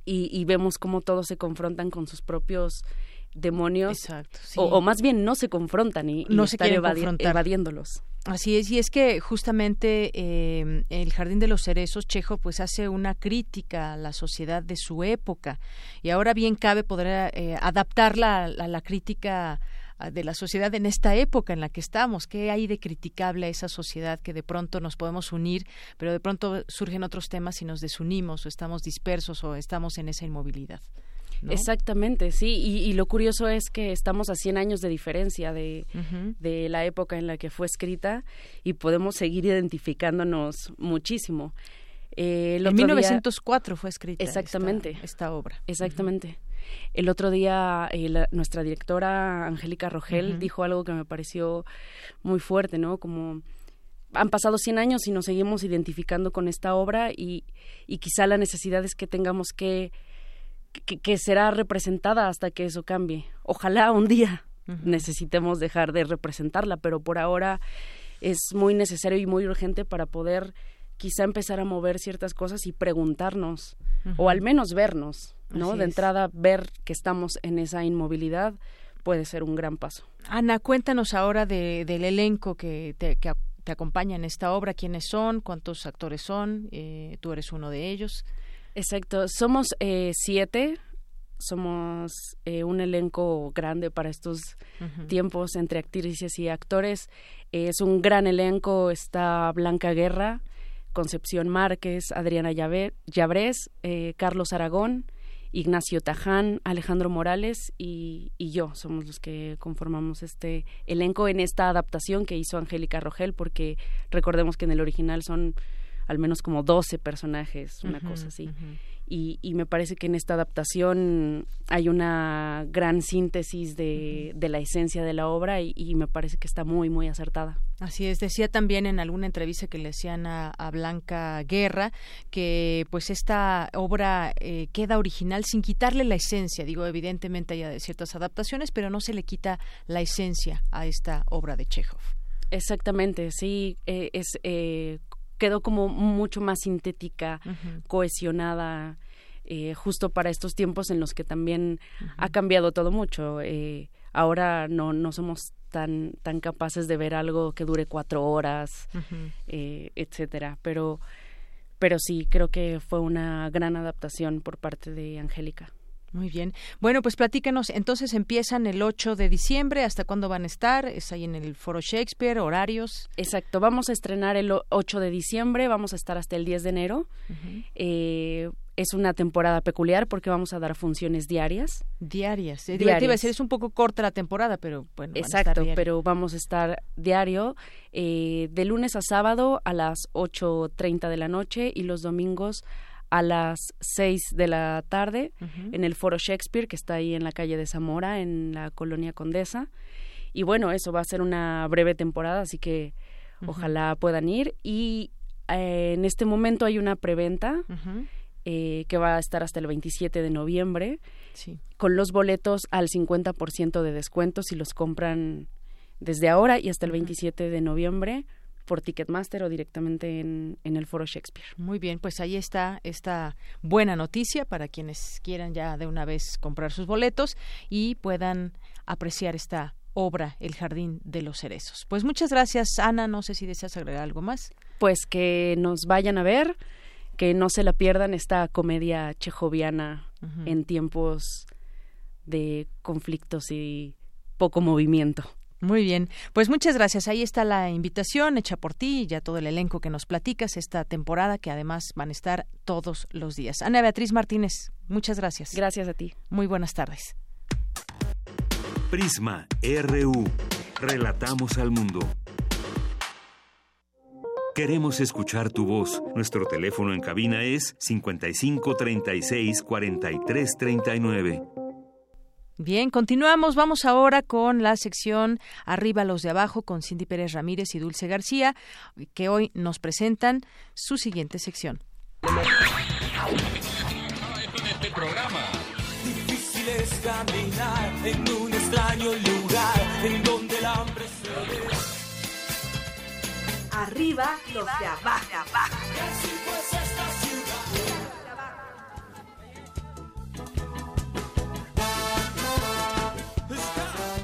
y, y, vemos cómo todos se confrontan con sus propios demonios o, más bien no se confrontan y, no se están evadiéndolos. Así es, y es que justamente eh, el Jardín de los Cerezos, Chejo, pues hace una crítica a la sociedad de su época y ahora bien cabe poder eh, adaptarla a, la crítica de la sociedad en esta época en la que estamos. ¿Qué hay de criticable a esa sociedad que de pronto nos podemos unir, pero de pronto surgen otros temas y nos desunimos o estamos dispersos o estamos en esa inmovilidad? Exactamente, sí. Y, lo curioso es que estamos a 100 años de diferencia de, de la época en la que fue escrita y podemos seguir identificándonos muchísimo. Eh, en 1904 fue escrita exactamente esta, obra. Exactamente. El otro día eh, nuestra directora Angélica Rogel dijo algo que me pareció muy fuerte, ¿no? Como han pasado 100 años y nos seguimos identificando con esta obra y, y quizá la necesidad es que tengamos que que, será representada hasta que eso cambie. Ojalá un día necesitemos dejar de representarla, pero por ahora es muy necesario y muy urgente para poder quizá empezar a mover ciertas cosas y preguntarnos, o al menos vernos, ¿no? de entrada, ver que estamos en esa inmovilidad puede ser un gran paso. Ana, cuéntanos ahora de, del elenco que te, que te acompaña en esta obra, quiénes son, cuántos actores son, eh, tú eres uno de ellos. Exacto, somos eh, siete, somos eh, un elenco grande para estos tiempos entre actrices y actores. es un gran elenco, está Blanca Guerra, Concepción Márquez, Adriana Llabrés, eh, Carlos Aragón, Ignacio Taján, Alejandro Morales y, y, yo. Somos los que conformamos este elenco en esta adaptación que hizo Angélica Rogel, porque recordemos que en el original son al menos como 12 personajes, una cosa así. y, y, me parece que en esta adaptación hay una gran síntesis de, de la esencia de la obra y, me parece que está muy, muy acertada. Así es, decía también en alguna entrevista que le hacían a, Blanca Guerra que pues esta obra eh, queda original sin quitarle la esencia. Digo, evidentemente hay ciertas adaptaciones, pero no se le quita la esencia a esta obra de Chekhov. Exactamente, sí, eh, es eh, quedó como mucho más sintética, cohesionada, eh, justo para estos tiempos en los que también ha cambiado todo mucho. Eh, ahora no, no somos tan, tan capaces de ver algo que dure cuatro horas, eh, etcétera. Pero, pero sí, creo que fue una gran adaptación por parte de Angélica. Muy bien. Bueno, pues platícanos. Entonces empiezan el 8 de diciembre. ¿Hasta cuándo van a estar? ¿Es ahí en el Foro Shakespeare? ¿Horarios? Exacto. Vamos a estrenar el 8 de diciembre. Vamos a estar hasta el 10 de enero. eh, es una temporada peculiar porque vamos a dar funciones diarias. Diarias. Eh, diarias. es un poco corta la temporada, pero bueno. Exacto, pero vamos a estar diario eh, de lunes a sábado a las 8.30 de la noche y los domingos a las 6 de la tarde en el Foro Shakespeare, que está ahí en la calle de Zamora, en la colonia Condesa. Y bueno, eso va a ser una breve temporada, así que ojalá puedan ir. Y eh, en este momento hay una preventa eh, que va a estar hasta el 27 de noviembre, con los boletos al 50% de descuento si los compran desde ahora y hasta el 27 de noviembre por Ticketmaster o directamente en, en, el Foro Shakespeare. Muy bien, pues ahí está esta buena noticia para quienes quieran ya de una vez comprar sus boletos y puedan apreciar esta obra El Jardín de los Cerezos. Pues muchas gracias, Ana. No sé si deseas agregar algo más. Pues que nos vayan a ver, que no se la pierdan esta comedia chejoviana en tiempos de conflictos y poco movimiento. Muy bien, pues muchas gracias. Ahí está la invitación hecha por ti y ya todo el elenco que nos platicas esta temporada que además van a estar todos los días. Ana Beatriz Martínez, muchas gracias. Gracias a ti. Muy buenas tardes. Prisma RU. Relatamos al mundo. Queremos escuchar tu voz. Nuestro teléfono en cabina es 55 36 43 39. Bien, continuamos. Vamos ahora con la sección Arriba los de abajo con Cindy Pérez Ramírez y Dulce García, que hoy nos presentan su siguiente sección. Este programa. Difícil es caminar en un extraño lugar en donde el hambre se ve. Arriba los de abajo.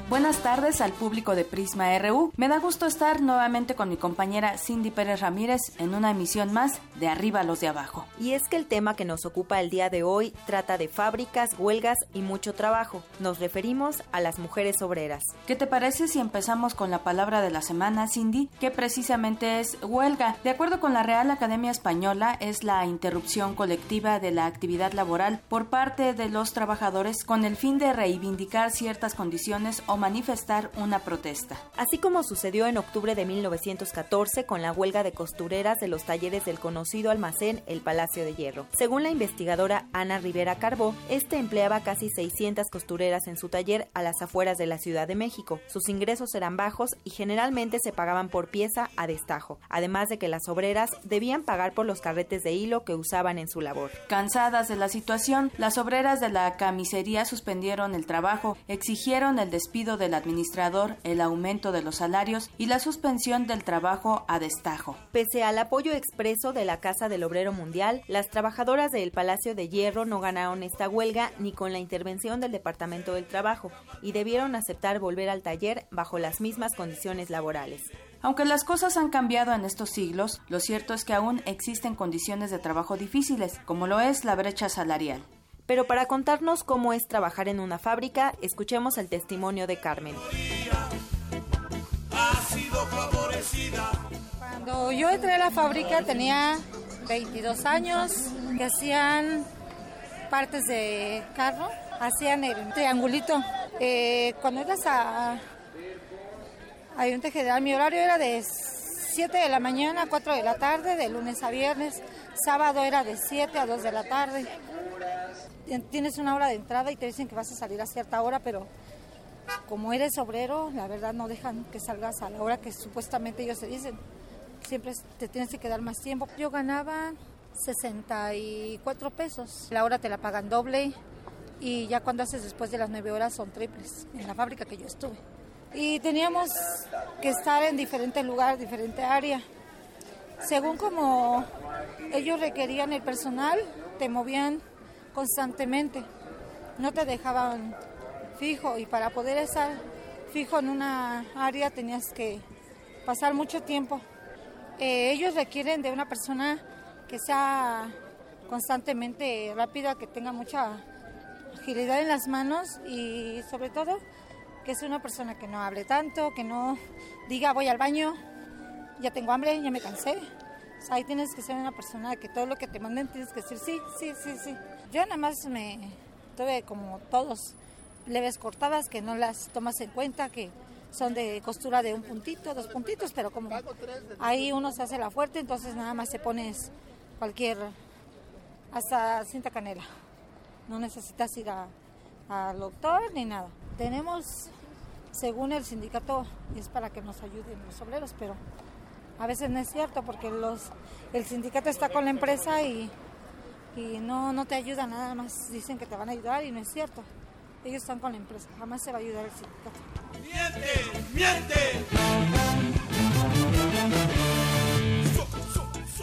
Buenas tardes al público de Prisma RU. Me da gusto estar nuevamente con mi compañera Cindy Pérez Ramírez en una emisión más de Arriba los de Abajo. Y es que el tema que nos ocupa el día de hoy trata de fábricas, huelgas y mucho trabajo. Nos referimos a las mujeres obreras. ¿Qué te parece si empezamos con la palabra de la semana, Cindy? Que precisamente es huelga. De acuerdo con la Real Academia Española, es la interrupción colectiva de la actividad laboral por parte de los trabajadores con el fin de reivindicar ciertas condiciones o manifestar una protesta. Así como sucedió en octubre de 1914 con la huelga de costureras de los talleres del conocido almacén El Palacio de Hierro. Según la investigadora Ana Rivera Carbó, este empleaba casi 600 costureras en su taller a las afueras de la Ciudad de México. Sus ingresos eran bajos y generalmente se pagaban por pieza a destajo, además de que las obreras debían pagar por los carretes de hilo que usaban en su labor. Cansadas de la situación, las obreras de la camisería suspendieron el trabajo, exigieron el despido del administrador, el aumento de los salarios y la suspensión del trabajo a destajo. Pese al apoyo expreso de la Casa del Obrero Mundial, las trabajadoras del Palacio de Hierro no ganaron esta huelga ni con la intervención del Departamento del Trabajo y debieron aceptar volver al taller bajo las mismas condiciones laborales. Aunque las cosas han cambiado en estos siglos, lo cierto es que aún existen condiciones de trabajo difíciles, como lo es la brecha salarial. Pero para contarnos cómo es trabajar en una fábrica, escuchemos el testimonio de Carmen. Cuando yo entré a la fábrica tenía 22 años, que hacían partes de carro, hacían el triangulito. Eh, cuando ibas a Ayunta General, mi horario era de 7 de la mañana a 4 de la tarde, de lunes a viernes. Sábado era de 7 a 2 de la tarde tienes una hora de entrada y te dicen que vas a salir a cierta hora, pero como eres obrero, la verdad no dejan que salgas a la hora que supuestamente ellos te dicen. Siempre te tienes que quedar más tiempo. Yo ganaba 64 pesos. La hora te la pagan doble y ya cuando haces después de las 9 horas son triples en la fábrica que yo estuve. Y teníamos que estar en diferente lugar, diferente área. Según como ellos requerían el personal, te movían constantemente. No te dejaban fijo y para poder estar fijo en una área tenías que pasar mucho tiempo. Eh, ellos requieren de una persona que sea constantemente rápida, que tenga mucha agilidad en las manos y sobre todo que sea una persona que no hable tanto, que no diga voy al baño, ya tengo hambre, ya me cansé. ahí tienes que ser una persona que todo lo que te manden tienes que decir sí, sí, sí, sí. Yo nada más me tuve como todos leves cortadas que no las tomas en cuenta, que son de costura de un puntito, dos puntitos, pero como ahí uno se hace la fuerte, entonces nada más se pones cualquier, hasta cinta canela. No necesitas ir al doctor ni nada. Tenemos, según el sindicato, es para que nos ayuden los obreros, pero a veces no es cierto porque los, el sindicato está con la empresa y y no, no te ayuda nada más. Dicen que te van a ayudar y no es cierto. Ellos están con la empresa, jamás se va a ayudar el sindicato. ¡Miente! ¡Miente!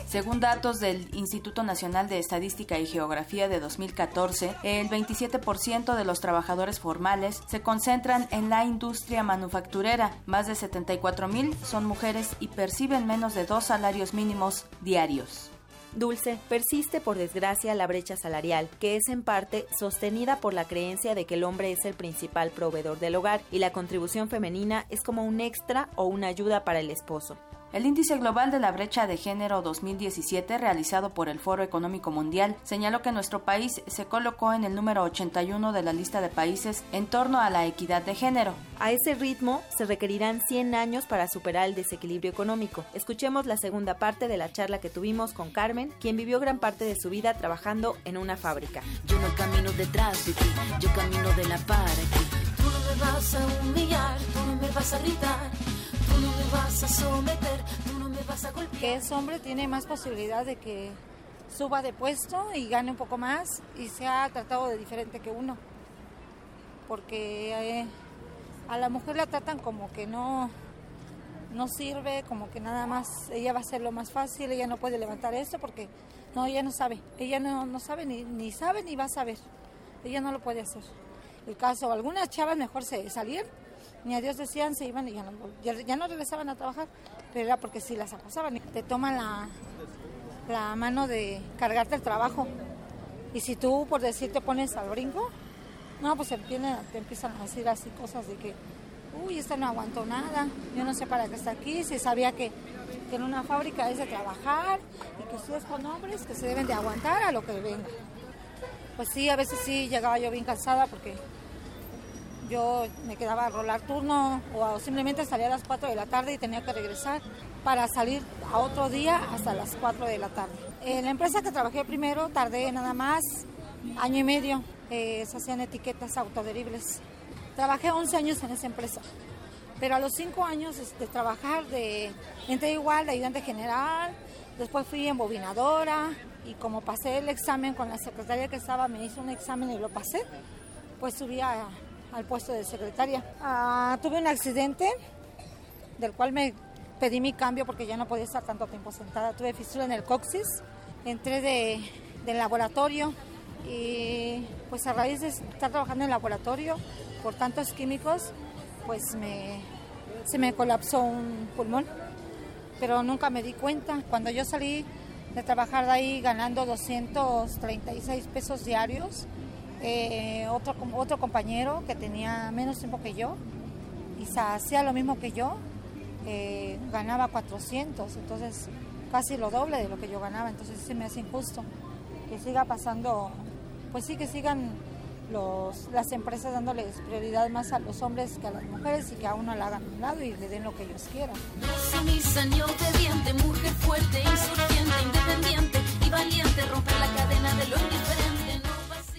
Según datos del Instituto Nacional de Estadística y Geografía de 2014, el 27% de los trabajadores formales se concentran en la industria manufacturera. Más de 74 mil son mujeres y perciben menos de dos salarios mínimos diarios. Dulce, persiste por desgracia la brecha salarial, que es en parte sostenida por la creencia de que el hombre es el principal proveedor del hogar y la contribución femenina es como un extra o una ayuda para el esposo. El Índice Global de la Brecha de Género 2017, realizado por el Foro Económico Mundial, señaló que nuestro país se colocó en el número 81 de la lista de países en torno a la equidad de género. A ese ritmo se requerirán 100 años para superar el desequilibrio económico. Escuchemos la segunda parte de la charla que tuvimos con Carmen, quien vivió gran parte de su vida trabajando en una fábrica. Yo no camino detrás de ti, yo camino de la para ti. Tú no me vas a humillar, tú no me vas a gritar Tú no me vas a someter, tú no me vas a golpear. Que ese hombre tiene más posibilidad de que suba de puesto y gane un poco más y sea tratado de diferente que uno. Porque eh, a la mujer la tratan como que no, no sirve, como que nada más ella va a hacer lo más fácil, ella no puede levantar esto porque no, ella no sabe, ella no, no sabe ni, ni sabe ni va a saber, ella no lo puede hacer. El caso, algunas chavas mejor se salían ni a Dios decían, se iban y ya no, ya, no regresaban a trabajar, pero era porque sí las acosaban. Te toman la, la mano de cargarte el trabajo. Y si tú, por decir, te pones al brinco, no, pues te, te empiezan a decir así cosas de que, uy, esta no aguantó nada, yo no sé para qué está aquí, si sabía que, que en una fábrica es de trabajar y que ustedes son hombres que se deben de aguantar a lo que venga. Pues sí, a veces sí llegaba yo bien cansada porque yo me quedaba a rolar turno o simplemente salía a las 4 de la tarde y tenía que regresar para salir a otro día hasta las 4 de la tarde. En la empresa que trabajé primero tardé nada más año y medio, eh, se hacían etiquetas autoderibles. Trabajé 11 años en esa empresa, pero a los 5 años de este, trabajar de, entré igual de ayudante general, después fui embobinadora y como pasé el examen con la secretaria que estaba, me hizo un examen y lo pasé, pues subí a al puesto de secretaria. Ah, tuve un accidente del cual me pedí mi cambio porque ya no podía estar tanto tiempo sentada. Tuve fisura en el coxis, entré de, del laboratorio y pues a raíz de estar trabajando en el laboratorio por tantos químicos, pues me, se me colapsó un pulmón, pero nunca me di cuenta. Cuando yo salí de trabajar de ahí ganando 236 pesos diarios, eh, otro, otro compañero que tenía menos tiempo que yo y hacía lo mismo que yo, eh, ganaba 400, entonces casi lo doble de lo que yo ganaba, entonces se me hace injusto que siga pasando, pues sí que sigan los, las empresas dándoles prioridad más a los hombres que a las mujeres y que a uno la hagan a un lado y le den lo que ellos quieran. mujer fuerte, insurgente, independiente y valiente, romper la cadena de lo indiferente.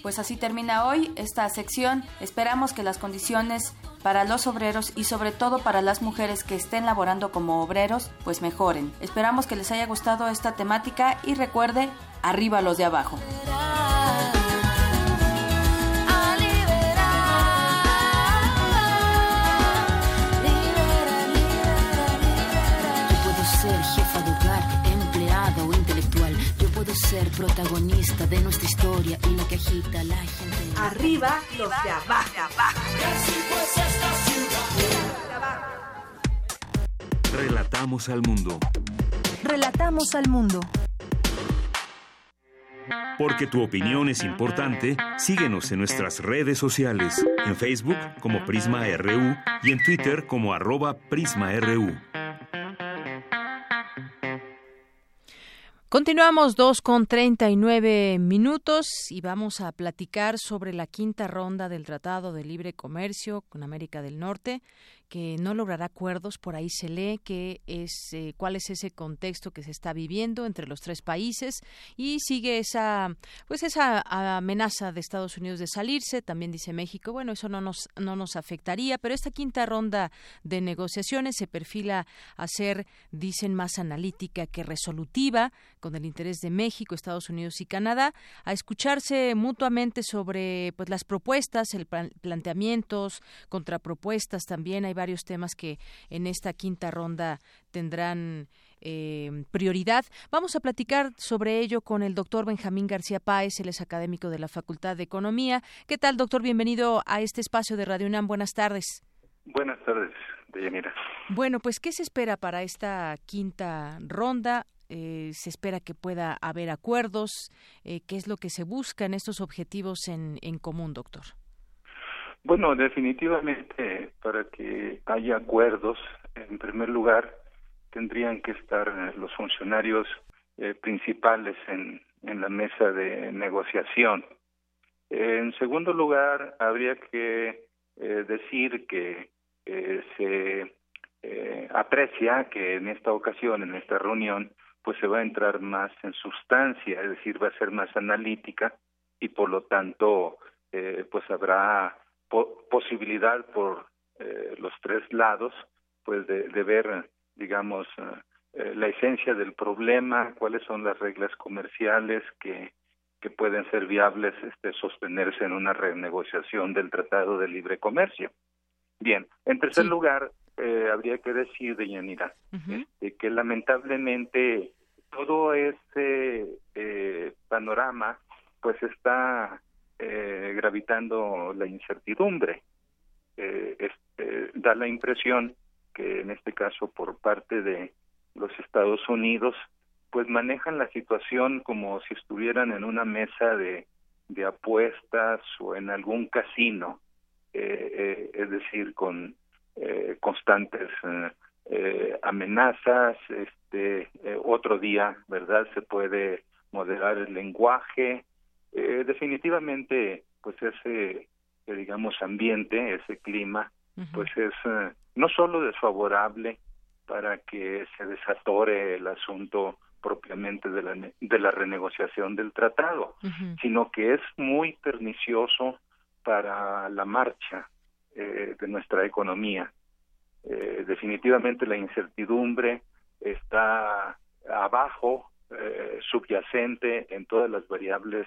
Pues así termina hoy esta sección. Esperamos que las condiciones para los obreros y sobre todo para las mujeres que estén laborando como obreros pues mejoren. Esperamos que les haya gustado esta temática y recuerde, arriba los de abajo. Ser protagonista de nuestra historia y la que agita la gente. Arriba los de abajo. Relatamos al mundo. Relatamos al mundo. Porque tu opinión es importante, síguenos en nuestras redes sociales, en Facebook como Prisma RU y en Twitter como arroba PrismaRU. Continuamos dos con treinta y nueve minutos y vamos a platicar sobre la quinta ronda del Tratado de Libre Comercio con América del Norte que no logrará acuerdos. Por ahí se lee que es eh, cuál es ese contexto que se está viviendo entre los tres países y sigue esa pues esa amenaza de Estados Unidos de salirse. También dice México, bueno, eso no nos no nos afectaría, pero esta quinta ronda de negociaciones se perfila a ser, dicen, más analítica que resolutiva con el interés de México, Estados Unidos y Canadá a escucharse mutuamente sobre pues las propuestas, el planteamientos, contrapropuestas también hay varios temas que en esta quinta ronda tendrán eh, prioridad. Vamos a platicar sobre ello con el doctor Benjamín García Páez, él es académico de la Facultad de Economía. ¿Qué tal, doctor? Bienvenido a este espacio de Radio UNAM. Buenas tardes. Buenas tardes, Deyanira. Bueno, pues, ¿qué se espera para esta quinta ronda? Eh, se espera que pueda haber acuerdos. Eh, ¿Qué es lo que se busca en estos objetivos en, en común, doctor? Bueno, definitivamente para que haya acuerdos, en primer lugar, tendrían que estar eh, los funcionarios eh, principales en, la mesa de negociación. En segundo lugar, habría que eh, decir que se aprecia que en esta ocasión, en esta reunión, pues se va a entrar más en sustancia, es decir, va a ser más analítica y por lo tanto, pues habrá posibilidad por eh, los tres lados pues de, de ver digamos eh, eh, la esencia del problema cuáles son las reglas comerciales que que pueden ser viables este sostenerse en una renegociación del tratado de libre comercio. Bien en tercer lugar eh, habría que decir de Yanira que lamentablemente todo ese eh, panorama pues está eh, gravitando la incertidumbre. Eh, este, da la impresión que en este caso por parte de los Estados Unidos pues manejan la situación como si estuvieran en una mesa de, de apuestas o en algún casino, eh, eh es decir, con eh, constantes amenazas, este otro día, ¿verdad? Se puede moderar el lenguaje, eh, definitivamente, pues ese, eh, digamos, ambiente, ese clima, pues es eh, no solo desfavorable para que se desatore el asunto propiamente de la, de la renegociación del tratado, sino que es muy pernicioso para la marcha eh, de nuestra economía. Eh, definitivamente la incertidumbre está abajo, eh, subyacente en todas las variables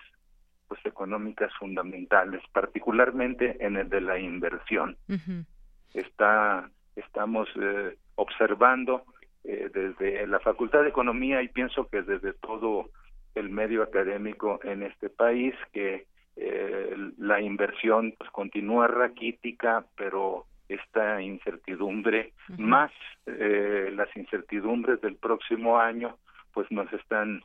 pues económicas fundamentales, particularmente en el de la inversión. Está estamos eh, observando eh, desde la Facultad de Economía y pienso que desde todo el medio académico en este país que eh, la inversión pues continúa raquítica, pero esta incertidumbre más las incertidumbres del próximo año pues nos están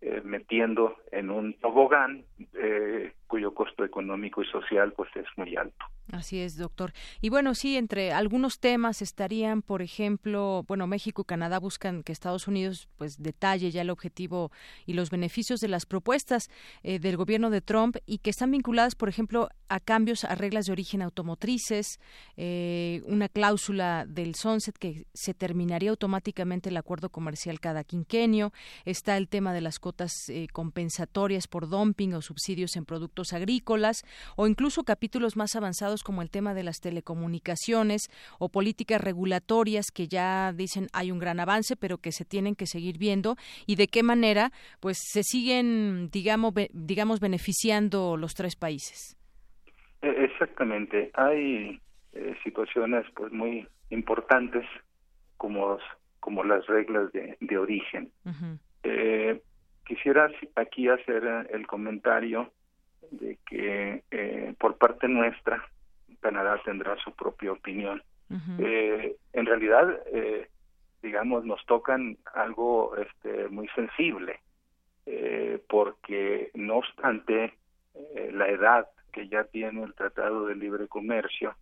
eh, metiendo en un tobogán eh, cuyo costo económico y social pues es muy alto. Así es, doctor. Y bueno, sí, entre algunos temas estarían, por ejemplo, bueno, México y Canadá buscan que Estados Unidos pues detalle ya el objetivo y los beneficios de las propuestas eh, del gobierno de Trump y que están vinculadas, por ejemplo, a cambios a reglas de origen automotrices, eh, una cláusula del sunset que se terminaría automáticamente el acuerdo comercial cada quinquenio, está el tema de las cotas eh, compensatorias por dumping o subsidios en productos agrícolas o incluso capítulos más avanzados como el tema de las telecomunicaciones o políticas regulatorias que ya dicen hay un gran avance, pero que se tienen que seguir viendo y de qué manera pues se siguen digamos digamos beneficiando los tres países. E, exactamente, hay eh, situaciones pues muy importantes como como las reglas de, de origen. eh, quisiera aquí hacer el comentario de que eh, por parte nuestra Canadá tendrá su propia opinión. eh, en realidad, eh, digamos, nos tocan algo este, muy sensible, eh, porque no obstante eh, la edad que ya tiene el Tratado de Libre Comercio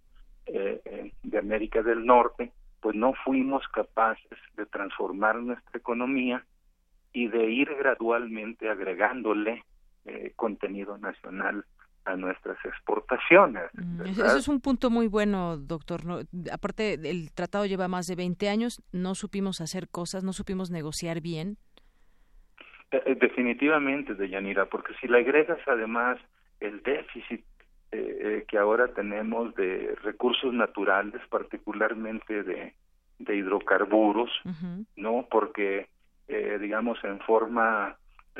eh, de América del Norte, pues no fuimos capaces de transformar nuestra economía y de ir gradualmente agregándole eh, contenido nacional a nuestras exportaciones. Mm, eso es un punto muy bueno, doctor. aparte, el tratado lleva más de 20 años, no supimos hacer cosas, no supimos negociar bien. Eh, eh, definitivamente, Deyanira, porque si le agregas además el déficit eh, que ahora tenemos de recursos naturales, particularmente de, de hidrocarburos, ¿no? Porque, digamos, en forma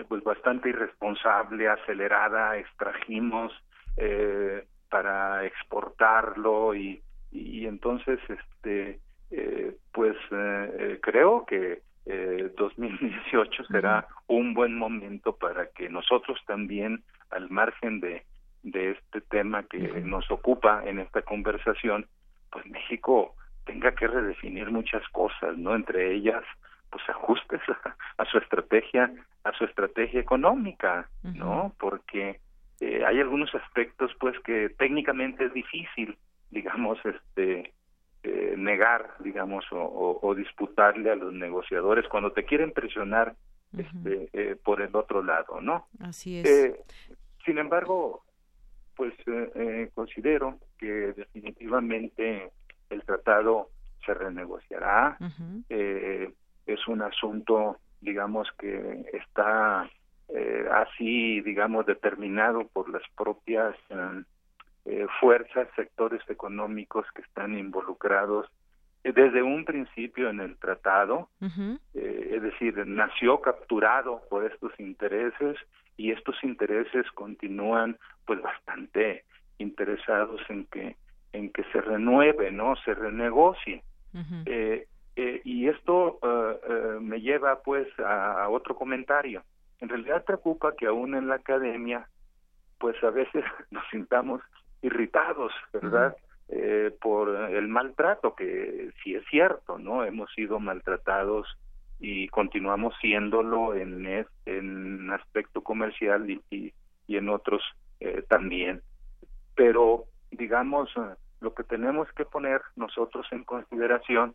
pues bastante irresponsable, acelerada, extrajimos eh, para exportarlo y, y entonces este eh, pues eh, creo que eh, 2018 será un buen momento para que nosotros también, al margen de, de este tema que nos ocupa en esta conversación, pues México tenga que redefinir muchas cosas, ¿no? Entre ellas, pues ajustes a, a su estrategia, a su estrategia económica, ¿no? Porque eh, hay algunos aspectos, pues, que técnicamente es difícil, digamos, este, eh, negar, digamos, o, o- o disputarle a los negociadores cuando te quieren presionar este, eh, por el otro lado, ¿no? Así es. Eh, sin embargo, pues eh, eh, considero que definitivamente el tratado se renegociará. Eh, es un asunto, digamos, que está eh, así, digamos, determinado por las propias fuerzas, sectores económicos que están involucrados desde un principio en el tratado, eh, es decir, nació capturado por estos intereses y estos intereses continúan pues bastante interesados en que en que se renueve, ¿no? Se renegocie. Eh, eh, y esto me lleva pues a, a otro comentario. En realidad preocupa que aún en la academia pues a veces nos sintamos irritados, ¿verdad? Eh, por el maltrato, que sí es cierto, ¿no? Hemos sido maltratados y continuamos siéndolo en, es- en aspecto comercial y, y, y en otros eh, también. Pero, digamos, eh, lo que tenemos que poner nosotros en consideración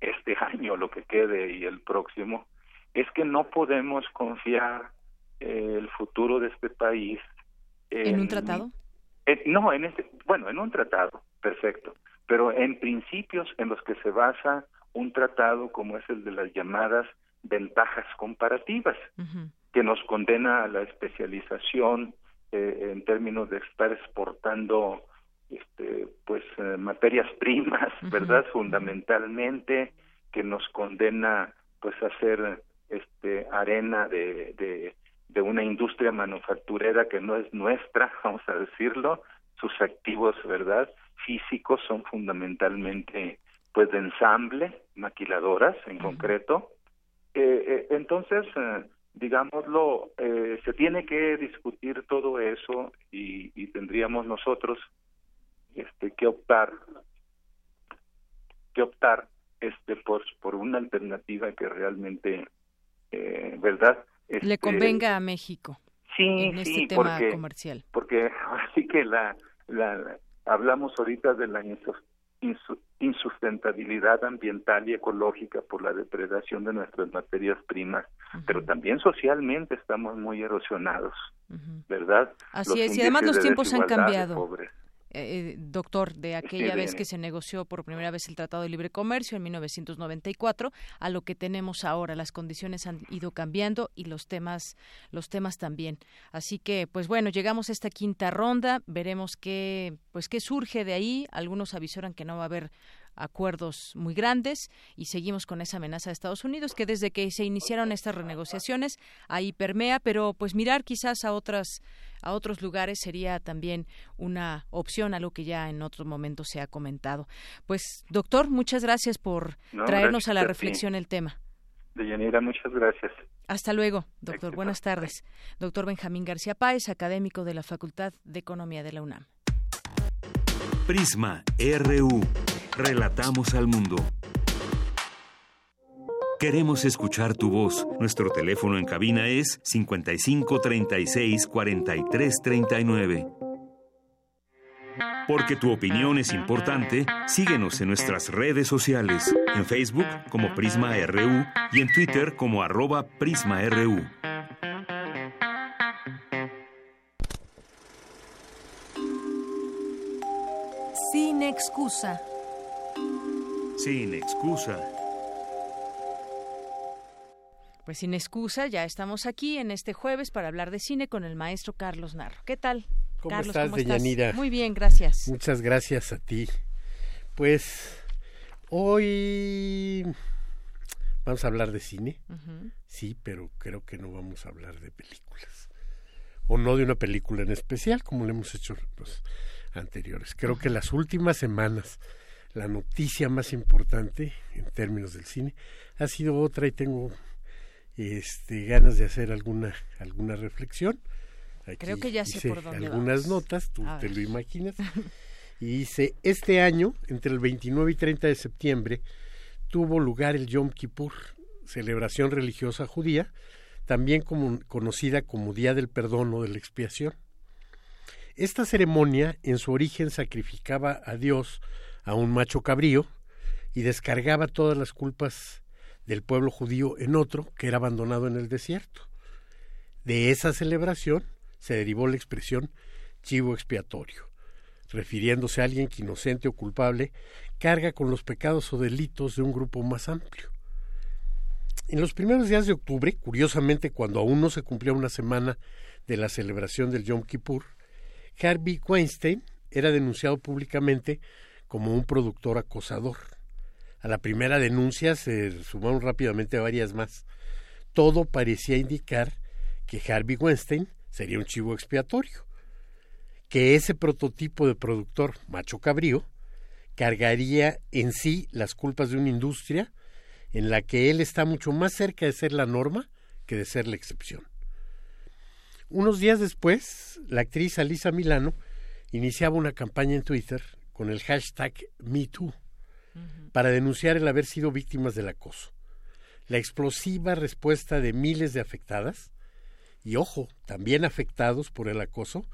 este año, lo que quede y el próximo, es que no podemos confiar eh, el futuro de este país ¿En un tratado? Eh, no, en este, bueno, en un tratado, perfecto, pero en principios en los que se basa un tratado como es el de las llamadas ventajas comparativas, que nos condena a la especialización eh, en términos de estar exportando este, pues eh, materias primas, ¿verdad? Fundamentalmente, que nos condena pues a ser este arena de, de, de una industria manufacturera que no es nuestra, vamos a decirlo, sus activos, ¿verdad? Físicos son fundamentalmente pues de ensamble, maquiladoras en concreto. Eh, eh, entonces, eh, digámoslo, eh, se tiene que discutir todo eso y, y tendríamos nosotros este que optar que optar este por por una alternativa que realmente eh, Le Este, convenga a México sí en este sí tema porque comercial. porque así que la, la, la- hablamos ahorita de la insus- insu- insustentabilidad ambiental y ecológica por la depredación de nuestras materias primas, pero también socialmente estamos muy erosionados, ¿verdad? Así Los es, y además los tiempos han de cambiado. Eh, doctor, de aquella vez que se negoció por primera vez el Tratado de Libre Comercio en 1994 a lo que tenemos ahora, las condiciones han ido cambiando y los temas los temas también. Así que, pues bueno, llegamos a esta quinta ronda, veremos qué pues qué surge de ahí. Algunos avisoran que no va a haber acuerdos muy grandes y seguimos con esa amenaza de Estados Unidos que desde que se iniciaron estas renegociaciones ahí permea, pero pues mirar quizás a otras a otros lugares sería también una opción, algo que ya en otro momento se ha comentado. Pues doctor, muchas gracias por No, traernos gracias a la a reflexión el tema. Deyanira, muchas gracias. Hasta luego, doctor. Buenas tardes. Doctor Benjamín García Páez, académico de la Facultad de Economía de la UNAM. Prisma RU. Relatamos al mundo. Queremos escuchar tu voz. Nuestro teléfono en cabina es 55 36 43 39. Porque tu opinión es importante, síguenos en nuestras redes sociales, en Facebook como Prisma RU y en Twitter como arroba PrismaRU. Sin excusa. Sin excusa. Pues sin excusa, ya estamos aquí en este jueves para hablar de cine con el maestro Carlos Narro. ¿Qué tal? ¿Cómo Carlos, estás, ¿cómo Deyanira? Muy bien, gracias. Muchas gracias a ti. Pues hoy vamos a hablar de cine. Sí, pero creo que no vamos a hablar de películas. O no de una película en especial, como lo hemos hecho los anteriores. Creo que las últimas semanas la noticia más importante en términos del cine ha sido otra y tengo este, ganas de hacer alguna alguna reflexión. Creo que ya sé hice por dónde algunas vamos. notas, tú A te ver. lo imaginas. y dice, este año, entre el 29 y 30 de septiembre, tuvo lugar el Yom Kippur, celebración religiosa judía, también como, conocida como Día del Perdón o de la Expiación. Esta ceremonia en su origen sacrificaba a Dios a un macho cabrío y descargaba todas las culpas del pueblo judío en otro que era abandonado en el desierto. De esa celebración se derivó la expresión chivo expiatorio, refiriéndose a alguien que inocente o culpable carga con los pecados o delitos de un grupo más amplio. En los primeros días de octubre, curiosamente cuando aún no se cumplía una semana de la celebración del Yom Kippur, Harvey Weinstein era denunciado públicamente como un productor acosador. A la primera denuncia se sumaron rápidamente varias más. Todo parecía indicar que Harvey Weinstein sería un chivo expiatorio, que ese prototipo de productor macho cabrío cargaría en sí las culpas de una industria en la que él está mucho más cerca de ser la norma que de ser la excepción. Unos días después, la actriz Alisa Milano iniciaba una campaña en Twitter con el hashtag MeToo para denunciar el haber sido víctimas del acoso. La explosiva respuesta de miles de afectadas, y ojo, también afectados por el acoso,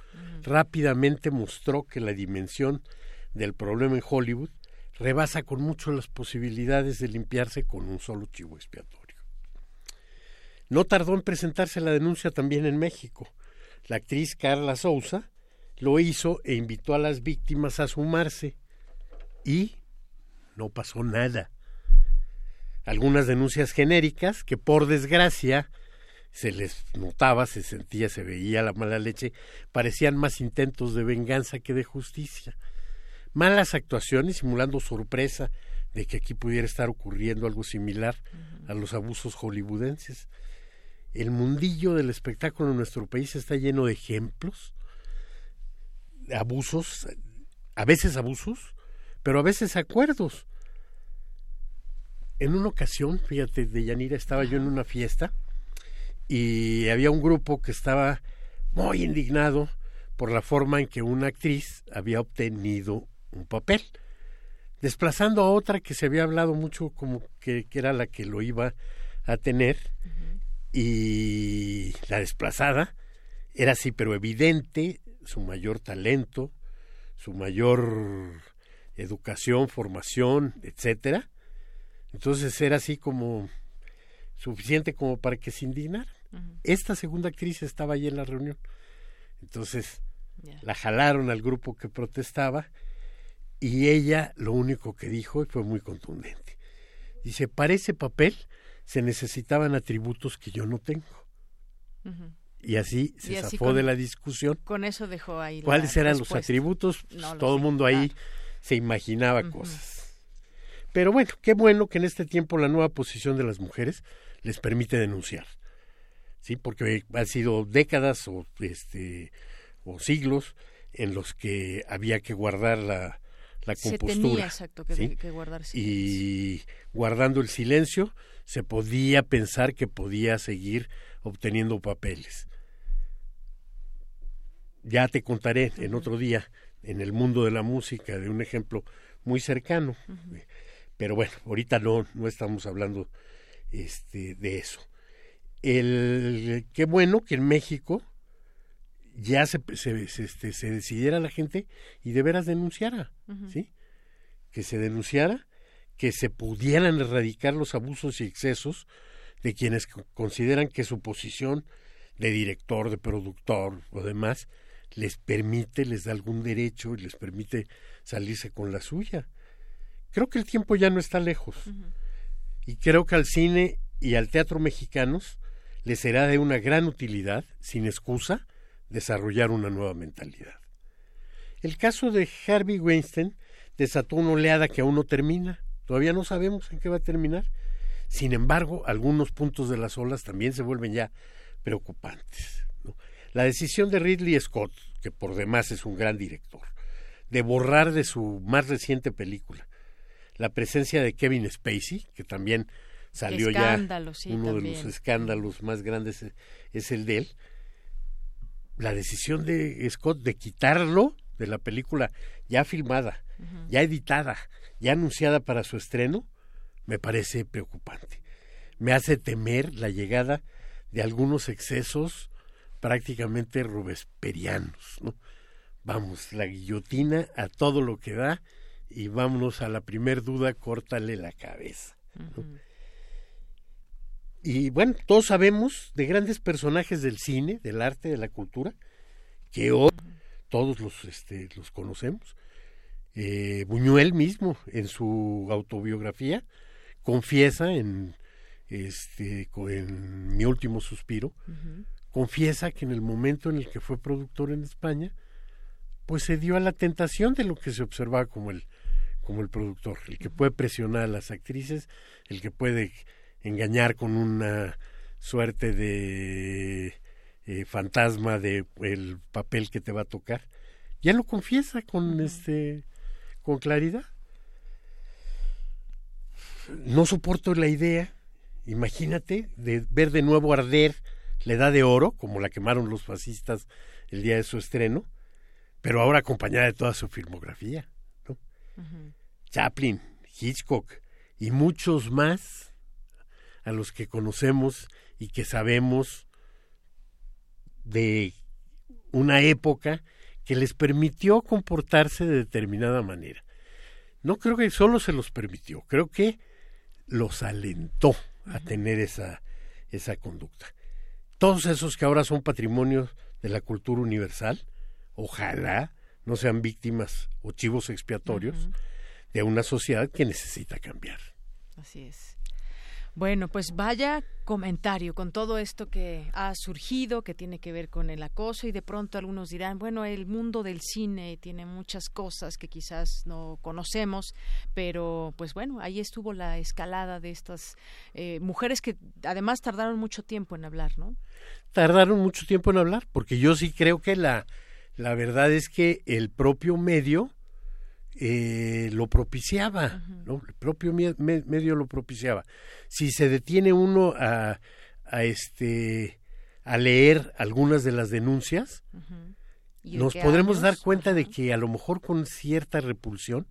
rápidamente mostró que la dimensión del problema en Hollywood rebasa con mucho las posibilidades de limpiarse con un solo chivo expiatorio. No tardó en presentarse la denuncia también en México. La actriz Carla Souza lo hizo e invitó a las víctimas a sumarse y no pasó nada. Algunas denuncias genéricas que por desgracia se les notaba, se sentía, se veía la mala leche, parecían más intentos de venganza que de justicia. Malas actuaciones simulando sorpresa de que aquí pudiera estar ocurriendo algo similar a los abusos hollywoodenses. El mundillo del espectáculo en nuestro país está lleno de ejemplos, abusos, a veces abusos, pero a veces acuerdos. En una ocasión, fíjate, de Yanira, estaba yo en una fiesta y había un grupo que estaba muy indignado por la forma en que una actriz había obtenido un papel, desplazando a otra que se había hablado mucho como que, que era la que lo iba a tener y la desplazada era así, pero evidente su mayor talento, su mayor educación, formación, etcétera. Entonces era así como suficiente como para que se indignara. Esta segunda actriz estaba allí en la reunión. Entonces la jalaron al grupo que protestaba y ella lo único que dijo fue muy contundente. Dice, para ese papel se necesitaban atributos que yo no tengo. Y así se Y así zafó con- de la discusión. Con eso dejó ahí. ¿Cuáles eran los atributos? Pues, No lo todo el mundo ahí se imaginaba cosas. Pero bueno, qué bueno que en este tiempo la nueva posición de las mujeres les permite denunciar. Sí, porque han sido décadas o este o siglos en los que había que guardar la, la Se compostura. tenía, exacto, que ¿sí? que guardar Y guardando el silencio se podía pensar que podía seguir obteniendo papeles. Ya te contaré en otro día en el mundo de la música de un ejemplo muy cercano. Pero bueno, ahorita no, no estamos hablando este, de eso. El, qué bueno que en México ya se, se, se, este, se decidiera la gente y de veras denunciara. ¿sí? Que se denunciara, que se pudieran erradicar los abusos y excesos de quienes co- consideran que su posición de director, de productor o demás les permite, les da algún derecho y les permite salirse con la suya. Creo que el tiempo ya no está lejos. Y creo que al cine y al teatro mexicanos les será de una gran utilidad, sin excusa, desarrollar una nueva mentalidad. El caso de Harvey Weinstein desató una oleada que aún no termina. Todavía no sabemos en qué va a terminar. Sin embargo, algunos puntos de las olas también se vuelven ya preocupantes. La decisión de Ridley Scott, que por demás es un gran director, de borrar de su más reciente película, la presencia de Kevin Spacey, que también salió Escándalo, ya sí, uno de los escándalos más grandes es, es el de él. La decisión de Scott de quitarlo de la película ya filmada, ya editada, ya anunciada para su estreno, me parece preocupante. Me hace temer la llegada de algunos excesos prácticamente robesperianos, ¿no? Vamos, la guillotina a todo lo que da y vámonos a la primer duda, córtale la cabeza. ¿no? Y bueno, todos sabemos de grandes personajes del cine, del arte, de la cultura, que hoy todos los, este, los conocemos. Eh, Buñuel mismo, en su autobiografía, confiesa en, este, en Mi último suspiro, confiesa que en el momento en el que fue productor en España, pues se dio a la tentación de lo que se observaba como el, como el productor, el que puede presionar a las actrices, el que puede engañar con una suerte de eh, fantasma de el papel que te va a tocar. Ya lo confiesa con este con claridad. No soporto la idea, imagínate, de ver de nuevo arder la edad de oro, como la quemaron los fascistas el día de su estreno, pero ahora acompañada de toda su filmografía. ¿no? Chaplin, Hitchcock y muchos más a los que conocemos y que sabemos de una época que les permitió comportarse de determinada manera. No creo que solo se los permitió, creo que los alentó a tener esa, esa conducta. Todos esos que ahora son patrimonios de la cultura universal, ojalá no sean víctimas o chivos expiatorios de una sociedad que necesita cambiar. Así es. Bueno, pues vaya comentario con todo esto que ha surgido, que tiene que ver con el acoso y de pronto algunos dirán, bueno, el mundo del cine tiene muchas cosas que quizás no conocemos, pero pues bueno, ahí estuvo la escalada de estas eh, mujeres que además tardaron mucho tiempo en hablar, ¿no? Tardaron mucho tiempo en hablar, porque yo sí creo que la, la verdad es que el propio medio eh, lo propiciaba, ¿no? El propio me- medio lo propiciaba. Si se detiene uno a, a este a leer algunas de las denuncias, ¿Y de nos podremos años? dar cuenta de que a lo mejor con cierta repulsión,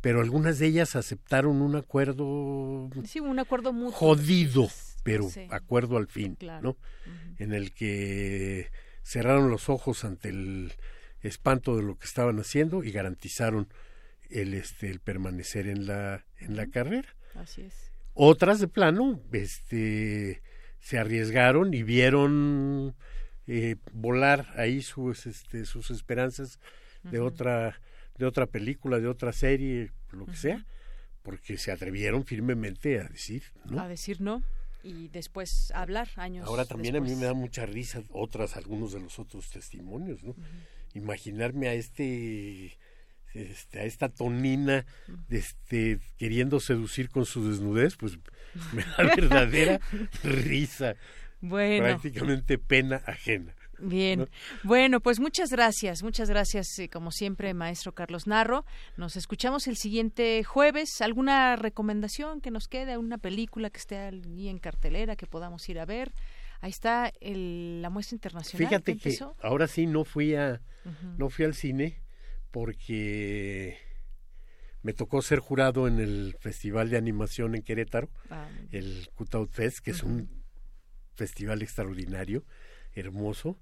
pero algunas de ellas aceptaron un acuerdo Sí, un acuerdo mutuo. jodido, pero sí. acuerdo al fin, Claro. ¿no? En el que cerraron los ojos ante el espanto de lo que estaban haciendo y garantizaron el este el permanecer en la en la carrera. Así es. Otras de plano, este se arriesgaron y vieron eh, volar ahí sus este sus esperanzas de otra de otra película, de otra serie, lo que sea, porque se atrevieron firmemente a decir, ¿no? A decir no y después hablar años Ahora también a mí me da mucha risa otras, algunos de los otros testimonios, ¿no? Imaginarme a este, este, a esta tonina, este, queriendo seducir con su desnudez, pues me da verdadera risa. Bueno. Prácticamente pena ajena. Bien, ¿no? bueno, pues muchas gracias, muchas gracias, eh, como siempre, maestro Carlos Narro. Nos escuchamos el siguiente jueves. ¿Alguna recomendación que nos quede? ¿Una película que esté allí en cartelera que podamos ir a ver? Ahí está el- la muestra internacional. Fíjate que ahora sí no fui a, no fui al cine porque me tocó ser jurado en el Festival de Animación en Querétaro, Ah, el Cutout Fest, que es un festival extraordinario, hermoso,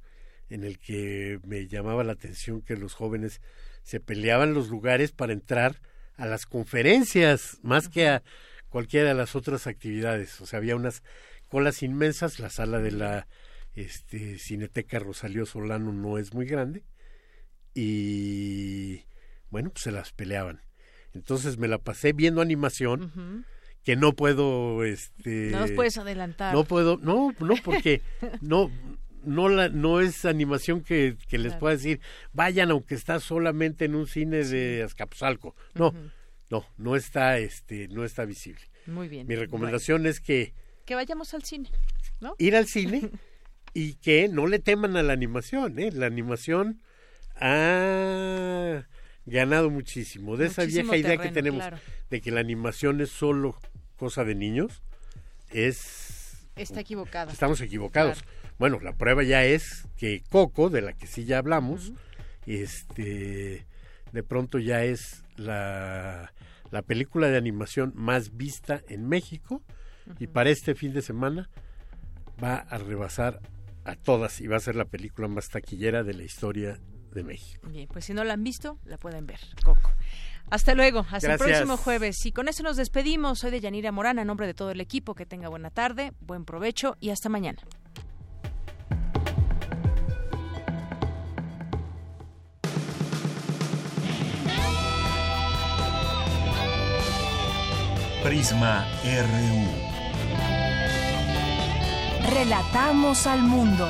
en el que me llamaba la atención que los jóvenes se peleaban los lugares para entrar a las conferencias, más que a cualquiera de las otras actividades. O sea, había unas colas inmensas, la sala de la este, Cineteca Rosalío Solano no es muy grande, y bueno, pues se las peleaban. Entonces me la pasé viendo animación, que no puedo este No nos puedes adelantar. no puedo no no porque no no la no es animación que, que les Claro. pueda decir vayan aunque está solamente en un cine de Azcapotzalco no no no está este no está visible Muy bien. mi recomendación es que que vayamos al cine, ¿no? ir al cine y que no le teman a la animación ¿eh? la animación ha ganado muchísimo. De esa vieja idea que tenemos claro. de que la animación es solo cosa de niños, es Está equivocada. Estamos equivocados. Bueno, la prueba ya es que Coco, de la que sí ya hablamos, este de pronto ya es la, la película de animación más vista en México y para este fin de semana va a rebasar a todas y va a ser la película más taquillera de la historia de México. Bien, pues si no la han visto, la pueden ver, Coco. Hasta luego, hasta el próximo jueves. Y con eso nos despedimos. Soy de Yanira Morán, a nombre de todo el equipo. Que tenga buena tarde, buen provecho y hasta mañana. Prisma RU. Relatamos al mundo.